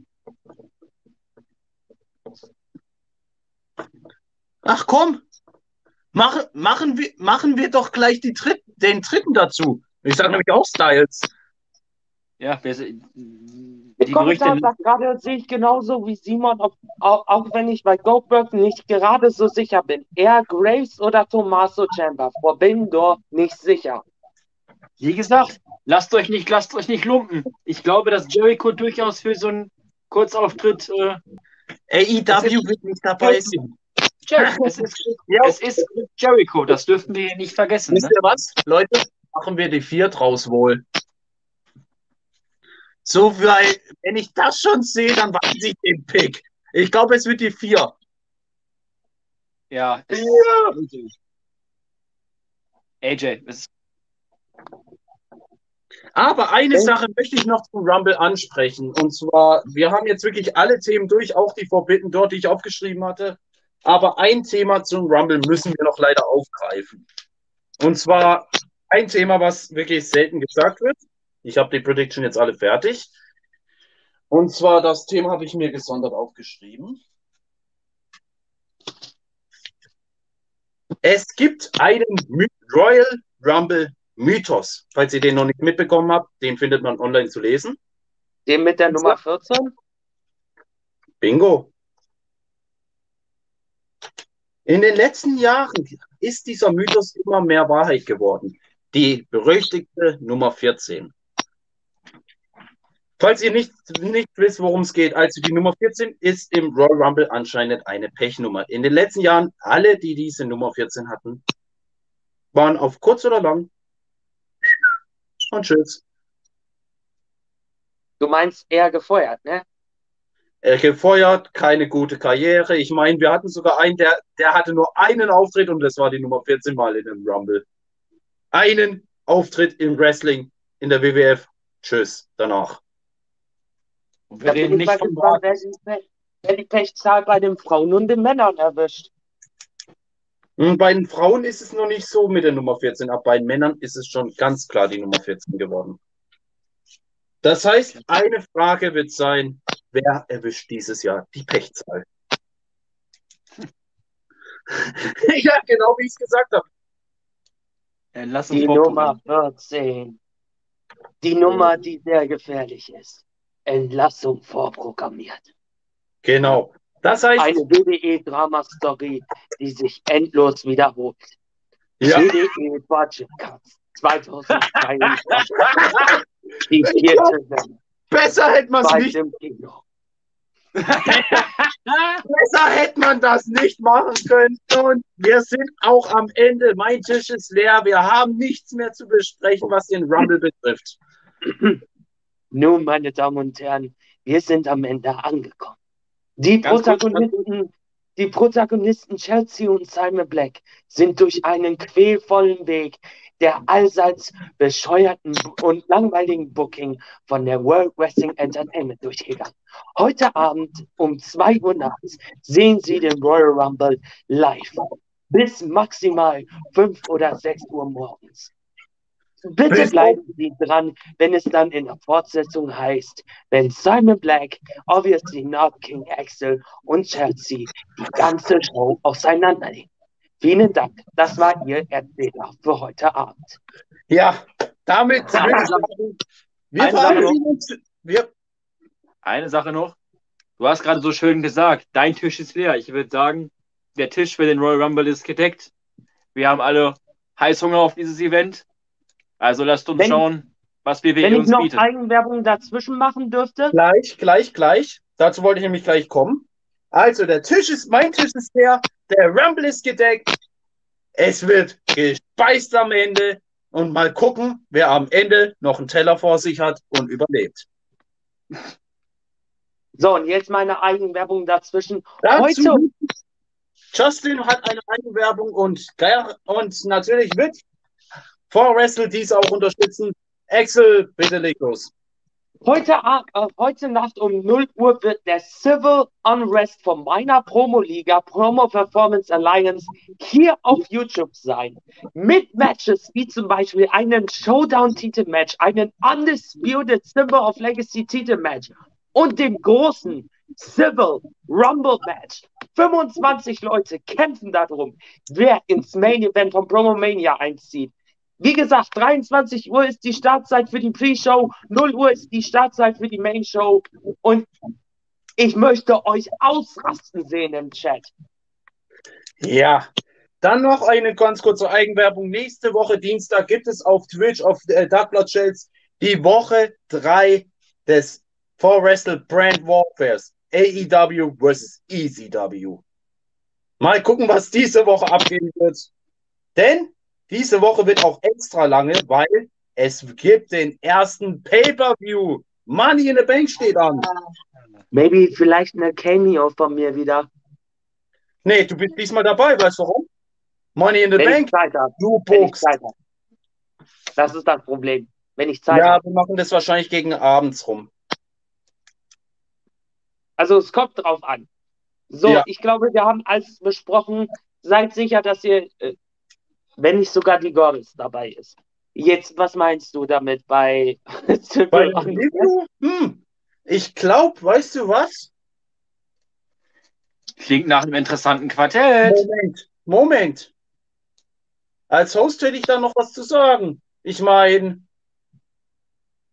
Ach komm, mach, machen, wir, machen wir doch gleich die Dritt, den dritten dazu. Ich sage nämlich auch Styles. Ja, wer ist, die Kommentar Gerüchte. sagt gerade, sehe ich genauso wie Simon, ob, auch, auch wenn ich bei Goldberg nicht gerade so sicher bin. Eher Graves oder Tommaso Ciampa. Forbidden Door nicht sicher. Wie gesagt, lasst euch nicht, lasst euch nicht lumpen. Ich glaube, dass Jericho durchaus für so einen Kurzauftritt äh, AEW wird nicht dabei sein. Jericho, es ist, Ja. es ist Jericho, das dürften wir nicht vergessen. Wisst Ne? ihr was, Leute? Machen wir die vier draus wohl. So, weil, wenn ich das schon sehe, dann weiß ich den Pick. Ich glaube, es wird die vier. Ja, es AJ, Aber eine Sache möchte ich noch zum Rumble ansprechen. Und zwar, wir haben jetzt wirklich alle Themen durch, auch die Forbidden dort, die ich aufgeschrieben hatte. Aber ein Thema zum Rumble müssen wir noch leider aufgreifen. Und zwar ein Thema, was wirklich selten gesagt wird. Ich habe die Prediction jetzt alle fertig. Und zwar das Thema habe ich mir gesondert aufgeschrieben. Es gibt einen My- Royal Rumble Mythos. Falls ihr den noch nicht mitbekommen habt, den findet man online zu lesen. Den mit der Nummer 14? Bingo. In den letzten Jahren ist dieser Mythos immer mehr Wahrheit geworden. Die berüchtigte Nummer 14. Falls ihr nicht, nicht wisst, worum es geht, also die Nummer 14 ist im Royal Rumble anscheinend eine Pechnummer. In den letzten Jahren, alle, die diese Nummer 14 hatten, waren auf kurz oder lang und tschüss. Du meinst eher gefeuert, ne? Er gefeuert, keine gute Karriere. Ich meine, wir hatten sogar einen, der, der hatte nur einen Auftritt und das war die Nummer 14 Mal in dem Rumble. Einen Auftritt im Wrestling in der WWF. Tschüss, danach. Wir Da bin reden ich nicht von gespannt, wer die, wer die Pechzahl bei den Frauen und den Männern erwischt. Und bei den Frauen ist es noch nicht so mit der Nummer 14, aber bei den Männern ist es schon ganz klar die Nummer 14 geworden. Das heißt, eine Frage wird sein, wer erwischt dieses Jahr die Pechzahl? [laughs] ja, genau wie ich es gesagt habe. Entlassung Die. Nummer 14. Die Nummer, die sehr gefährlich ist. Entlassung vorprogrammiert. Genau. Das heißt, Eine WWE-Drama-Story, die sich endlos wiederholt. ja, WWE Budget Cuts 2022. Die vierte Welle. besser hätte man es nicht, [laughs] besser hätte man das nicht machen können. Und wir sind auch am Ende. Mein Tisch ist leer. Wir haben nichts mehr zu besprechen, was den Rumble betrifft. [clears throat] Nun, meine Damen und Herren, wir sind am Ende angekommen. Die Ganz kurz, Protagonisten, die Protagonisten Chelsea und Simon Black sind durch einen quälvollen Weg der allseits bescheuerten und langweiligen Booking von der World Wrestling Entertainment durchgegangen. Heute Abend um 2 Uhr nachts sehen Sie den Royal Rumble live. Bis maximal 5 oder 6 Uhr morgens. Bitte bleiben Sie dran, wenn es dann in der Fortsetzung heißt, wenn Simon Black, obviously not King Axel und Chelsea die ganze Show auseinandernehmen. Vielen Dank. Das war Ihr Erzähler für heute Abend. Ja, damit [laughs] wir Eine Sache verabschieden uns. Wir, Eine Sache noch. Du hast gerade so schön gesagt, dein Tisch ist leer. Ich würde sagen, der Tisch für den Royal Rumble ist gedeckt. Wir haben alle Heißhunger auf dieses Event. Also lasst uns Wenn- schauen, was WWE Wenn ich uns noch bietet. Eigenwerbung dazwischen machen dürfte, gleich, gleich, gleich. Dazu wollte ich nämlich gleich kommen. Also, der Tisch ist, mein Tisch ist leer. Der Rumble ist gedeckt. Es wird gespeist am Ende. Und mal gucken, wer am Ende noch einen Teller vor sich hat und überlebt. so und jetzt meine Eigenwerbung dazwischen. Dazu, Heute, Justin hat eine Eigenwerbung und, und natürlich wird For Wrestle dies auch unterstützen. Axel, bitte leg los. heute, äh, heute Nacht um 0 Uhr wird der Civil Unrest von meiner Promo-Liga, Promo Performance Alliance, hier auf YouTube sein. Mit Matches wie zum Beispiel einem Showdown-Titel-Match, einen Undisputed Symbol of Legacy-Titel-Match und dem großen Civil Rumble-Match. 25 Leute kämpfen darum, wer ins Main-Event von Promo Mania einzieht. Wie gesagt, 23 Uhr ist die Startzeit für die Pre-Show, 0 Uhr ist die Startzeit für die Main-Show und ich möchte euch ausrasten sehen im Chat. Ja, Dann noch eine ganz kurze Eigenwerbung. Nächste Woche Dienstag gibt es auf Twitch, auf äh, Dark Blood Shells, die Woche 3 des For Wrestle Brand Warfares. AEW vs. ECW. Mal gucken, was diese Woche abgehen wird. Denn diese Woche wird auch extra lange, weil es gibt den ersten Pay-Per-View. Money in the Bank steht an. Maybe vielleicht eine Cameo von mir wieder. Nee, du bist diesmal dabei, weißt du warum? Money in the Wenn Bank, du buchst. Das ist das Problem. Wenn ich Zeit Ja, habe. wir machen das wahrscheinlich gegen abends rum. Also es kommt drauf an. So, Ja. ich glaube, wir haben alles besprochen. Seid sicher, dass ihr, äh, wenn nicht sogar die Goris dabei ist. Jetzt, was meinst du damit bei [laughs] Bei Triple dem Unreal? Review? Hm, ich glaube, weißt du was? Klingt nach einem interessanten Quartett. Moment, Moment. Als Host hätte ich da noch was zu sagen. Ich meine,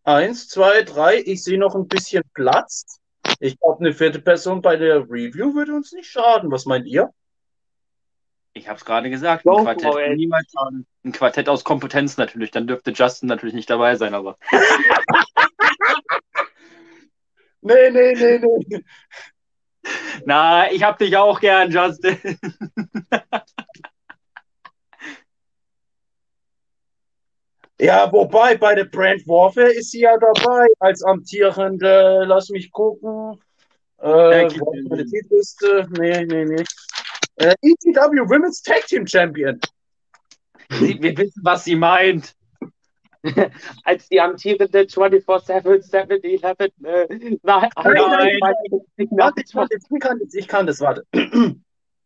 eins, zwei, drei, ich sehe noch ein bisschen Platz. Ich glaube, eine vierte Person bei der Review würde uns nicht schaden. Was meint ihr? Ich habe es gerade gesagt. Go Ein Quartett, for it. niemals schaden. ein Quartett aus Kompetenz natürlich. Dann dürfte Justin natürlich nicht dabei sein, aber. [laughs] Nee, nee, nee, nee. Na, ich hab dich auch gern, Justin. [laughs] Ja, wobei, bei der Brand Warfare ist sie ja dabei als amtierende, lass mich gucken. Äh, Titelliste? Nee, nee, nee. Äh, ECW Women's Tag Team Champion. Sie- Wir wissen, was sie meint. [laughs] Als die amtierende 24-7, 7-Eleven, äh, nein, Nein, nein, nein, Warte, ich kann das, ich kann das, ich kann das, warte.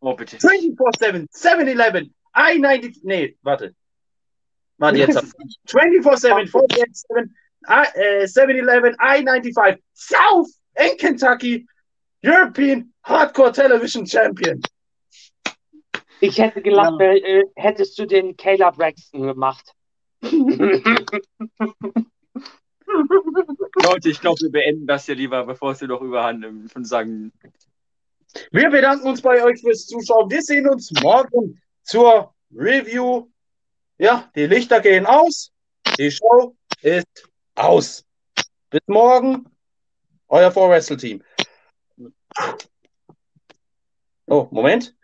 Oh, bitte. 24-7, 7-Eleven, I-90, nee, warte. Warte, jetzt hab ich 24-7, 48-7, äh, 7-Eleven, I-95, South in Kentucky, European Hardcore Television Champion. Ich hätte gelacht, äh, hättest du den Caleb Braxton gemacht. [laughs] Leute, ich glaube, wir beenden das hier lieber, bevor es hier noch überhand nimmt und sagen, Wir bedanken uns bei euch fürs Zuschauen. Wir sehen uns morgen zur Review. Ja, die Lichter gehen aus. Die Show ist aus. Bis morgen. Euer Vor Wrestle Team. Oh, Moment.